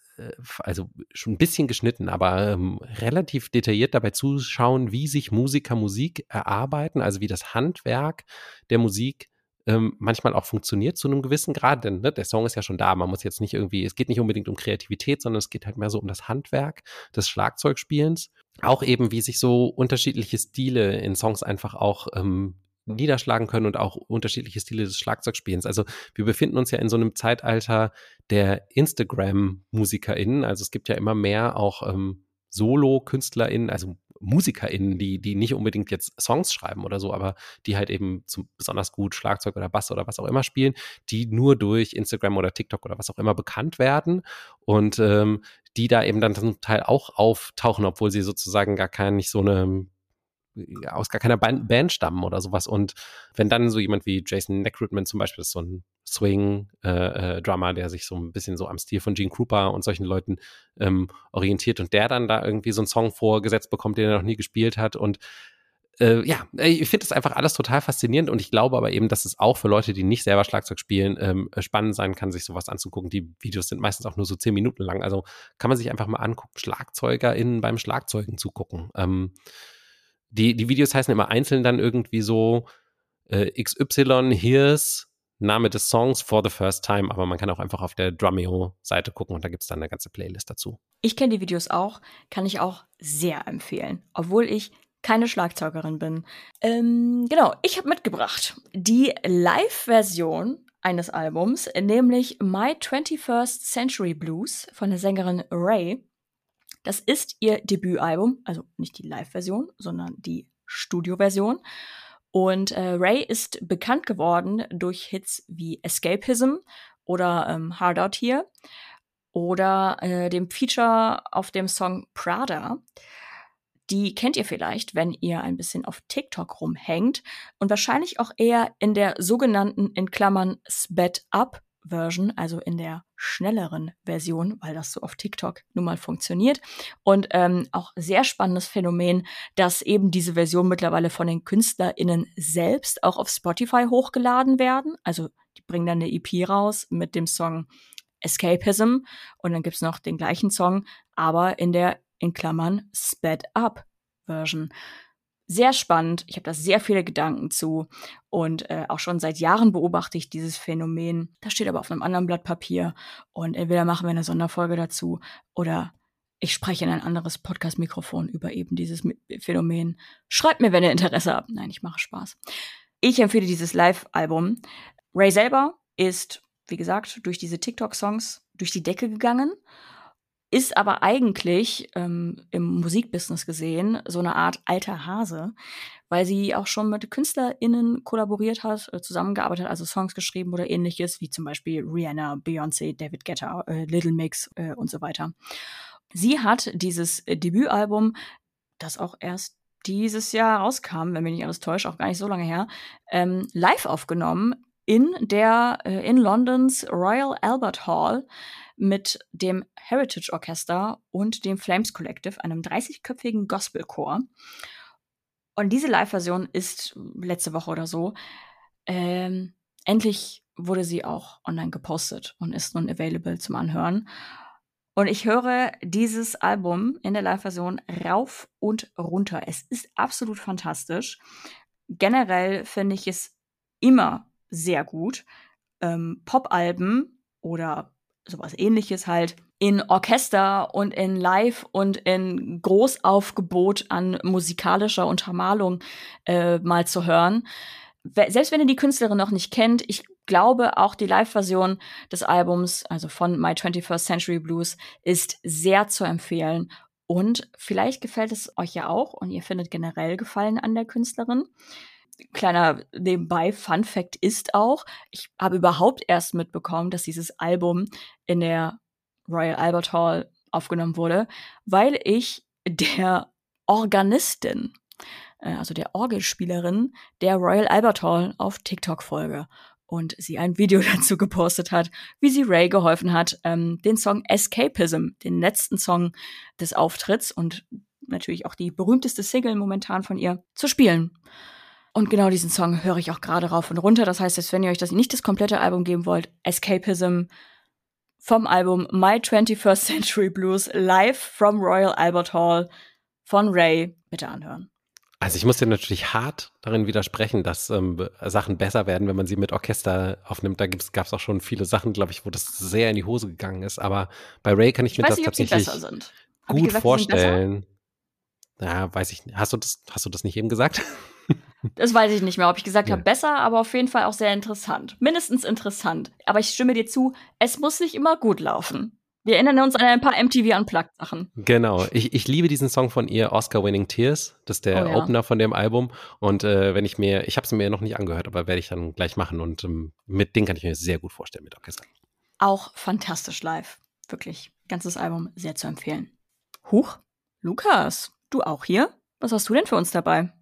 also schon ein bisschen geschnitten, aber ähm, relativ detailliert dabei zuschauen, wie sich Musiker Musik erarbeiten, also wie das Handwerk der Musik ähm, manchmal auch funktioniert zu einem gewissen Grad, denn ne, der Song ist ja schon da. Man muss jetzt nicht irgendwie, es geht nicht unbedingt um Kreativität, sondern es geht halt mehr so um das Handwerk des Schlagzeugspielens. Auch eben, wie sich so unterschiedliche Stile in Songs einfach auch ähm, niederschlagen können und auch unterschiedliche Stile des Schlagzeugspielens. Also wir befinden uns ja in so einem Zeitalter der Instagram-MusikerInnen. Also es gibt ja immer mehr auch ähm, Solo-KünstlerInnen, also MusikerInnen, die, die nicht unbedingt jetzt Songs schreiben oder so, aber die halt eben zum, besonders gut Schlagzeug oder Bass oder was auch immer spielen, die nur durch Instagram oder TikTok oder was auch immer bekannt werden und ähm, die da eben dann zum Teil auch auftauchen, obwohl sie sozusagen gar kein, nicht so eine aus gar keiner Band stammen oder sowas. Und wenn dann so jemand wie Jason Neckridman zum Beispiel, ist so ein Swing-Drummer, äh, äh, der sich so ein bisschen so am Stil von Gene Krupa und solchen Leuten ähm, orientiert und der dann da irgendwie so einen Song vorgesetzt bekommt, den er noch nie gespielt hat und äh, ja, ich finde das einfach alles total faszinierend und ich glaube aber eben, dass es auch für Leute, die nicht selber Schlagzeug spielen, ähm, spannend sein kann, sich sowas anzugucken. Die Videos sind meistens auch nur so zehn Minuten lang, also kann man sich einfach mal angucken, SchlagzeugerInnen beim Schlagzeugen zugucken. Ähm, die, die Videos heißen immer einzeln dann irgendwie so äh, XY, here's Name des Songs for the first time, aber man kann auch einfach auf der Drumeo-Seite gucken und da gibt es dann eine ganze Playlist dazu. Ich kenne die Videos auch, kann ich auch sehr empfehlen, obwohl ich keine Schlagzeugerin bin. Ähm, genau, ich habe mitgebracht die Live-Version eines Albums, nämlich My 21st Century Blues von der Sängerin Ray. Das ist ihr Debütalbum, also nicht die Live-Version, sondern die Studio-Version. Und äh, Ray ist bekannt geworden durch Hits wie Escapism oder ähm, Hard Out Here oder äh, dem Feature auf dem Song Prada. Die kennt ihr vielleicht, wenn ihr ein bisschen auf TikTok rumhängt und wahrscheinlich auch eher in der sogenannten in Klammern Sped Up Version, also in der schnelleren Version, weil das so auf TikTok nun mal funktioniert. Und ähm, auch sehr spannendes Phänomen, dass eben diese Version mittlerweile von den KünstlerInnen selbst auch auf Spotify hochgeladen werden. Also die bringen dann eine EP raus mit dem Song Escapism und dann gibt's noch den gleichen Song, aber in der in Klammern Sped Up Version sehr spannend. Ich habe da sehr viele Gedanken zu. Und äh, auch schon seit Jahren beobachte ich dieses Phänomen. Das steht aber auf einem anderen Blatt Papier. Und entweder machen wir eine Sonderfolge dazu oder ich spreche in ein anderes Podcast-Mikrofon über eben dieses Phänomen. Schreibt mir, wenn ihr Interesse habt. Nein, ich mache Spaß. Ich empfehle dieses Live-Album. Ray selber ist, wie gesagt, durch diese TikTok-Songs durch die Decke gegangen ist aber eigentlich ähm, im Musikbusiness gesehen so eine Art alter Hase, weil sie auch schon mit KünstlerInnen kollaboriert hat, äh, zusammengearbeitet, also Songs geschrieben oder ähnliches, wie zum Beispiel Rihanna, Beyoncé, David Guetta, äh, Little Mix äh, und so weiter. Sie hat dieses äh, Debütalbum, das auch erst dieses Jahr rauskam, wenn mich nicht alles täuscht, auch gar nicht so lange her, ähm, live aufgenommen in der äh, in Londons Royal Albert Hall mit dem Heritage Orchester und dem Flames Collective, einem 30-köpfigen Gospelchor. Und diese Live-Version ist letzte Woche oder so ähm, endlich wurde sie auch online gepostet und ist nun available zum Anhören. Und ich höre dieses Album in der Live-Version rauf und runter. Es ist absolut fantastisch. Generell finde ich es immer sehr gut. Ähm, Pop-Alben oder sowas ähnliches halt in Orchester und in Live und in Großaufgebot an musikalischer Untermalung äh, mal zu hören. Selbst wenn ihr die Künstlerin noch nicht kennt, ich glaube auch die Live-Version des Albums, also von My 21st Century Blues, ist sehr zu empfehlen. Und vielleicht gefällt es euch ja auch und ihr findet generell Gefallen an der Künstlerin kleiner nebenbei Fun Fact ist auch, ich habe überhaupt erst mitbekommen, dass dieses Album in der Royal Albert Hall aufgenommen wurde, weil ich der Organistin, äh, also der Orgelspielerin der Royal Albert Hall auf TikTok folge und sie ein Video dazu gepostet hat, wie sie Ray geholfen hat, ähm, den Song Escapism, den letzten Song des Auftritts und natürlich auch die berühmteste Single momentan von ihr, zu spielen. Und genau diesen Song höre ich auch gerade rauf und runter. Das heißt, dass wenn ihr euch das nicht das komplette Album geben wollt, Escapism vom Album My 21st Century Blues live from Royal Albert Hall von Ray bitte anhören. Also ich muss dir natürlich hart darin widersprechen, dass ähm, Sachen besser werden, wenn man sie mit Orchester aufnimmt. Da gab es auch schon viele Sachen, glaube ich, wo das sehr in die Hose gegangen ist. Aber bei Ray kann ich, ich mir das nicht, tatsächlich gut gesagt, vorstellen. Ja, weiß ich nicht. Hast du das, hast du das nicht eben gesagt? Das weiß ich nicht mehr, ob ich gesagt ja. habe, besser, aber auf jeden Fall auch sehr interessant. Mindestens interessant. Aber ich stimme dir zu, es muss nicht immer gut laufen. Wir erinnern uns an ein paar MTV Unplugged Sachen. Genau. Ich, ich liebe diesen Song von ihr, Oscar Winning Tears. Das ist der oh, ja. Opener von dem Album. Und äh, wenn ich mir, ich habe es mir noch nicht angehört, aber werde ich dann gleich machen. Und ähm, mit dem kann ich mir sehr gut vorstellen mit Orchester. Auch fantastisch live. Wirklich. Ganzes Album sehr zu empfehlen. Huch, Lukas, du auch hier? Was hast du denn für uns dabei?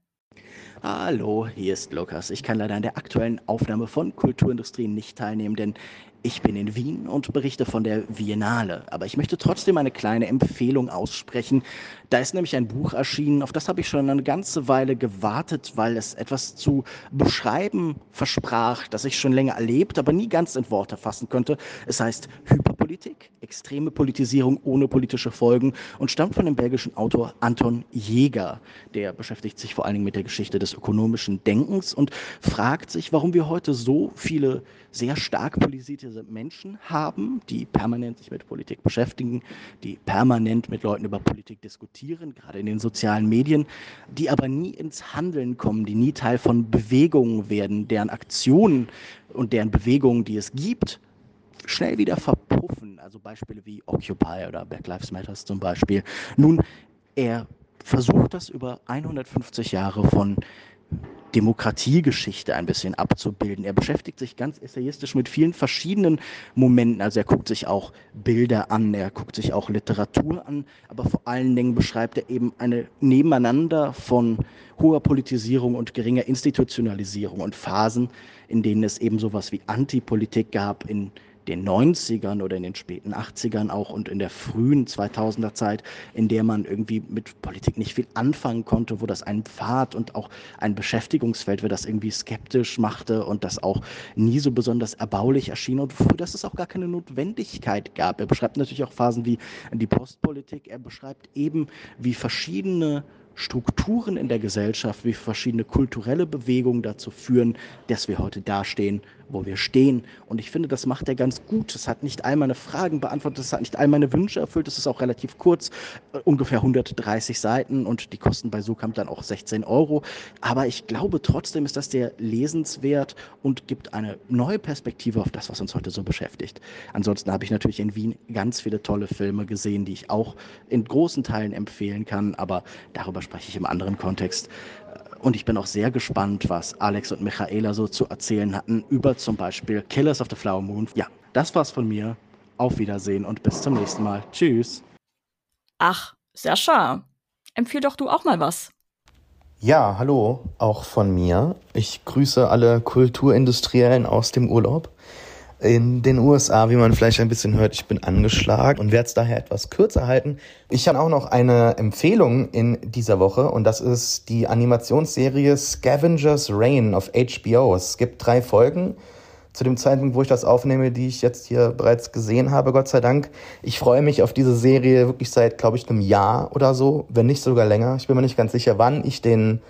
Hallo, hier ist Lukas. Ich kann leider an der aktuellen Aufnahme von Kulturindustrie nicht teilnehmen, denn ich bin in Wien und berichte von der Biennale, aber ich möchte trotzdem eine kleine Empfehlung aussprechen. Da ist nämlich ein Buch erschienen, auf das habe ich schon eine ganze Weile gewartet, weil es etwas zu beschreiben versprach, das ich schon länger erlebt, aber nie ganz in Worte fassen konnte. Es heißt Hyperpolitik, extreme Politisierung ohne politische Folgen und stammt von dem belgischen Autor Anton Jäger. Der beschäftigt sich vor allen Dingen mit der Geschichte des ökonomischen Denkens und fragt sich, warum wir heute so viele sehr stark politisierte Menschen haben, die permanent sich mit Politik beschäftigen, die permanent mit Leuten über Politik diskutieren, gerade in den sozialen Medien, die aber nie ins Handeln kommen, die nie Teil von Bewegungen werden, deren Aktionen und deren Bewegungen, die es gibt, schnell wieder verpuffen. Also Beispiele wie Occupy oder Black Lives Matter zum Beispiel. Nun, er versucht das über 150 Jahre von Demokratiegeschichte ein bisschen abzubilden. Er beschäftigt sich ganz essayistisch mit vielen verschiedenen Momenten. Also er guckt sich auch Bilder an, er guckt sich auch Literatur an, aber vor allen Dingen beschreibt er eben eine Nebeneinander von hoher Politisierung und geringer Institutionalisierung und Phasen, in denen es eben sowas wie Antipolitik gab, in den 90ern oder in den späten 80ern auch und in der frühen 2000er Zeit, in der man irgendwie mit Politik nicht viel anfangen konnte, wo das ein Pfad und auch ein Beschäftigungsfeld, wer das irgendwie skeptisch machte und das auch nie so besonders erbaulich erschien und für das es auch gar keine Notwendigkeit gab. Er beschreibt natürlich auch Phasen wie die Postpolitik, er beschreibt eben, wie verschiedene Strukturen in der Gesellschaft, wie verschiedene kulturelle Bewegungen dazu führen, dass wir heute dastehen, wo wir stehen. Und ich finde, das macht er ganz gut. Es hat nicht all meine Fragen beantwortet, es hat nicht all meine Wünsche erfüllt. Es ist auch relativ kurz, äh, ungefähr 130 Seiten und die kosten bei Sukamp dann auch 16 Euro. Aber ich glaube trotzdem ist das sehr lesenswert und gibt eine neue Perspektive auf das, was uns heute so beschäftigt. Ansonsten habe ich natürlich in Wien ganz viele tolle Filme gesehen, die ich auch in großen Teilen empfehlen kann, aber darüber spreche ich im anderen Kontext. Und ich bin auch sehr gespannt, was Alex und Michaela so zu erzählen hatten über zum Beispiel Killers of the Flower Moon. Ja, das war's von mir. Auf Wiedersehen und bis zum nächsten Mal. Tschüss. Ach, Sascha, empfiehl doch du auch mal was. Ja, hallo, auch von mir. Ich grüße alle Kulturindustriellen aus dem Urlaub in den USA, wie man vielleicht ein bisschen hört, ich bin angeschlagen und werde es daher etwas kürzer halten. Ich habe auch noch eine Empfehlung in dieser Woche und das ist die Animationsserie Scavengers Reign auf HBO. Es gibt drei Folgen zu dem Zeitpunkt, wo ich das aufnehme, die ich jetzt hier bereits gesehen habe, Gott sei Dank. Ich freue mich auf diese Serie wirklich seit, glaube ich, einem Jahr oder so, wenn nicht sogar länger. Ich bin mir nicht ganz sicher, wann ich den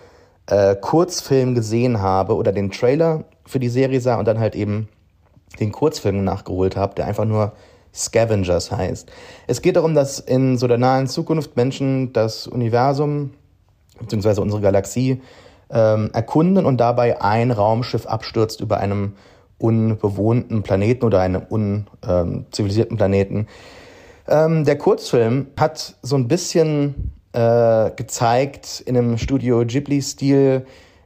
äh, Kurzfilm gesehen habe oder den Trailer für die Serie sah und dann halt eben den Kurzfilm nachgeholt habe, der einfach nur Scavengers heißt. Es geht darum, dass in so der nahen Zukunft Menschen das Universum bzw. unsere Galaxie ähm, erkunden und dabei ein Raumschiff abstürzt über einem unbewohnten Planeten oder einem unzivilisierten Planeten. Ähm, der Kurzfilm hat so ein bisschen äh, gezeigt in einem Studio Ghibli-Stil,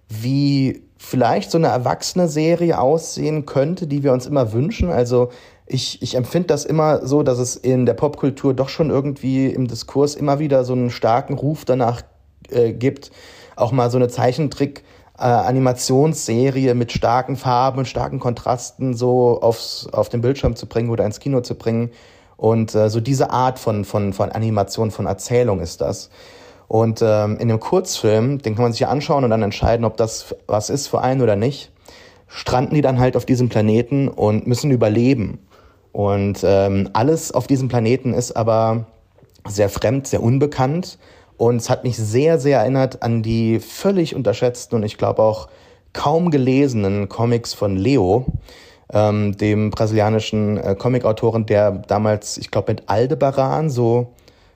wie vielleicht so eine erwachsene Serie aussehen könnte, die wir uns immer wünschen. Also ich, ich empfinde das immer so, dass es in der Popkultur doch schon irgendwie im Diskurs immer wieder so einen starken Ruf danach äh, gibt, auch mal so eine Zeichentrick- äh, Animationsserie mit starken Farben starken Kontrasten so aufs, auf den Bildschirm zu bringen oder ins Kino zu bringen. Und äh, so diese Art von, von, von Animation, von Erzählung ist das. Und ähm, in dem Kurzfilm, den kann man sich ja anschauen und dann entscheiden, ob das was ist für einen oder nicht, stranden die dann halt auf diesem Planeten und müssen überleben. Und ähm, alles auf diesem Planeten ist aber sehr fremd, sehr unbekannt. Und es hat mich sehr, sehr erinnert an die völlig unterschätzten und ich glaube auch kaum gelesenen Comics von Leo, ähm, dem brasilianischen äh, Comicautoren, der damals, ich glaube, mit Aldebaran so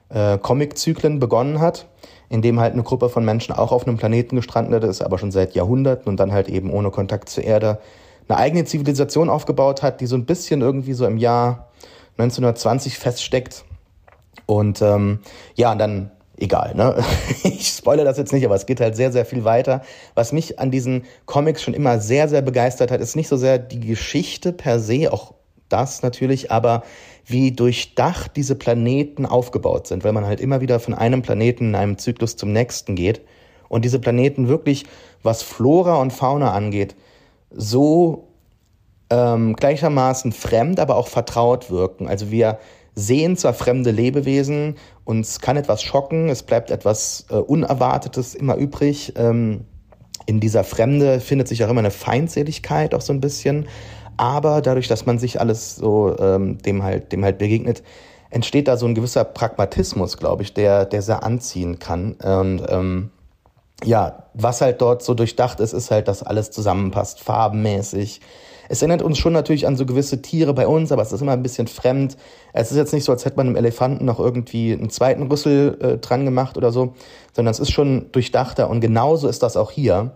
äh, Comiczyklen begonnen hat, in dem halt eine Gruppe von Menschen auch auf einem Planeten gestrandet ist, aber schon seit Jahrhunderten und dann halt eben ohne Kontakt zur Erde eine eigene Zivilisation aufgebaut hat, die so ein bisschen irgendwie so im Jahr 1920 feststeckt. Und ähm, ja, dann egal, ne? Ich spoilere das jetzt nicht, aber es geht halt sehr, sehr viel weiter. Was mich an diesen Comics schon immer sehr, sehr begeistert hat, ist nicht so sehr die Geschichte per se, auch das natürlich, aber wie durchdacht diese Planeten aufgebaut sind, weil man halt immer wieder von einem Planeten in einem Zyklus zum nächsten geht und diese Planeten wirklich, was Flora und Fauna angeht, so ähm, gleichermaßen fremd, aber auch vertraut wirken. Also wir sehen zwar fremde Lebewesen, uns kann etwas schocken, es bleibt etwas äh, Unerwartetes immer übrig. Ähm, in dieser Fremde findet sich auch immer eine Feindseligkeit, auch so ein bisschen. Aber dadurch, dass man sich alles so ähm, dem halt, dem halt begegnet, entsteht da so ein gewisser Pragmatismus, glaube ich, der, der sehr anziehen kann. Und ähm, ja, was halt dort so durchdacht ist, ist halt, dass alles zusammenpasst, farbenmäßig, es erinnert uns schon natürlich an so gewisse Tiere bei uns, aber es ist immer ein bisschen fremd. Es ist jetzt nicht so, als hätte man einem Elefanten noch irgendwie einen zweiten Rüssel äh, dran gemacht oder so, sondern es ist schon durchdachter und genauso ist das auch hier.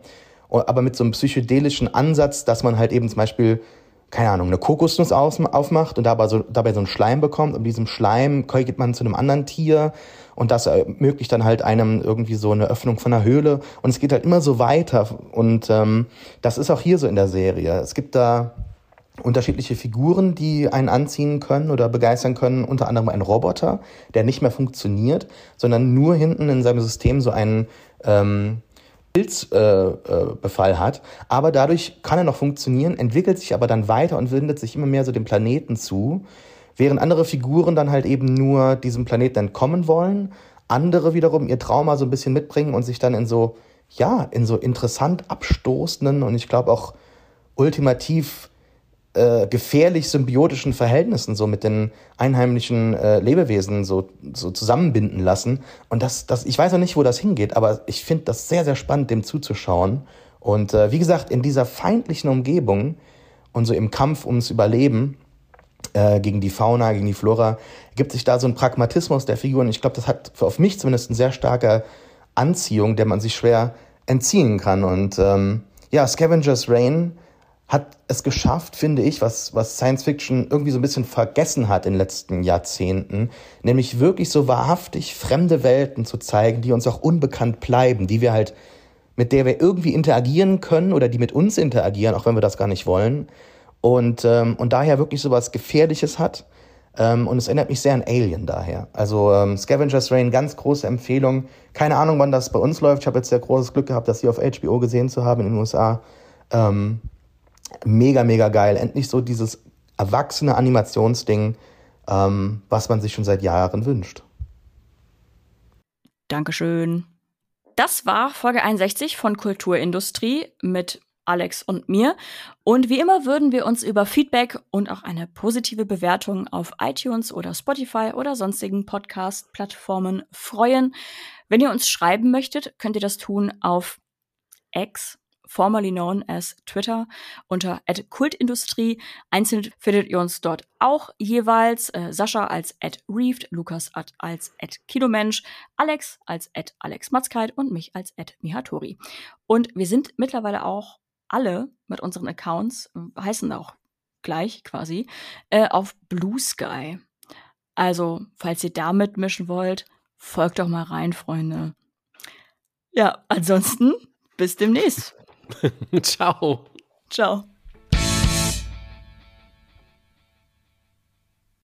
Aber mit so einem psychedelischen Ansatz, dass man halt eben zum Beispiel keine Ahnung, eine Kokosnuss aufmacht und dabei so, dabei so einen Schleim bekommt. Und diesem Schleim geht man zu einem anderen Tier und das ermöglicht dann halt einem irgendwie so eine Öffnung von einer Höhle. Und es geht halt immer so weiter und ähm, das ist auch hier so in der Serie. Es gibt da unterschiedliche Figuren, die einen anziehen können oder begeistern können, unter anderem ein Roboter, der nicht mehr funktioniert, sondern nur hinten in seinem System so einen ähm, Pilzbefall äh, äh, hat, aber dadurch kann er noch funktionieren, entwickelt sich aber dann weiter und wendet sich immer mehr so dem Planeten zu, während andere Figuren dann halt eben nur diesem Planeten entkommen wollen, andere wiederum ihr Trauma so ein bisschen mitbringen und sich dann in so, ja, in so interessant abstoßenden und ich glaube auch ultimativ äh, gefährlich symbiotischen Verhältnissen so mit den einheimischen äh, Lebewesen so, so zusammenbinden lassen. Und das, das, ich weiß noch nicht, wo das hingeht, aber ich finde das sehr, sehr spannend, dem zuzuschauen. Und äh, wie gesagt, in dieser feindlichen Umgebung und so im Kampf ums Überleben äh, gegen die Fauna, gegen die Flora, gibt sich da so ein Pragmatismus der Figuren. Ich glaube, das hat für, auf mich zumindest eine sehr starke Anziehung, der man sich schwer entziehen kann. Und ähm, ja, Scavengers Rain hat es geschafft, finde ich, was, was Science Fiction irgendwie so ein bisschen vergessen hat in den letzten Jahrzehnten, nämlich wirklich so wahrhaftig fremde Welten zu zeigen, die uns auch unbekannt bleiben, die wir halt, mit der wir irgendwie interagieren können oder die mit uns interagieren, auch wenn wir das gar nicht wollen. Und, ähm, und daher wirklich so was Gefährliches hat. Ähm, und es erinnert mich sehr an Alien daher. Also ähm, Scavenger's Rain, ganz große Empfehlung. Keine Ahnung, wann das bei uns läuft. Ich habe jetzt sehr großes Glück gehabt, das hier auf HBO gesehen zu haben in den USA. Ähm, mega, mega geil. Endlich so dieses erwachsene Animationsding, ähm, was man sich schon seit Jahren wünscht. Dankeschön. Das war Folge 61 von Kulturindustrie mit Alex und mir. Und wie immer würden wir uns über Feedback und auch eine positive Bewertung auf iTunes oder Spotify oder sonstigen Podcast-Plattformen freuen. Wenn ihr uns schreiben möchtet, könnt ihr das tun auf X formerly known as Twitter, unter @kultindustrie. Einzeln findet ihr uns dort auch jeweils. Äh, Sascha als @reefed, Lukas als @kinomensch, Alex als @alexmatzkeit und mich als @mihatori. Und wir sind mittlerweile auch alle mit unseren Accounts, äh, heißen auch gleich quasi, äh, auf Blue Sky. Also, falls ihr da mitmischen wollt, folgt doch mal rein, Freunde. Ja, ansonsten bis demnächst. Ciao. Ciao.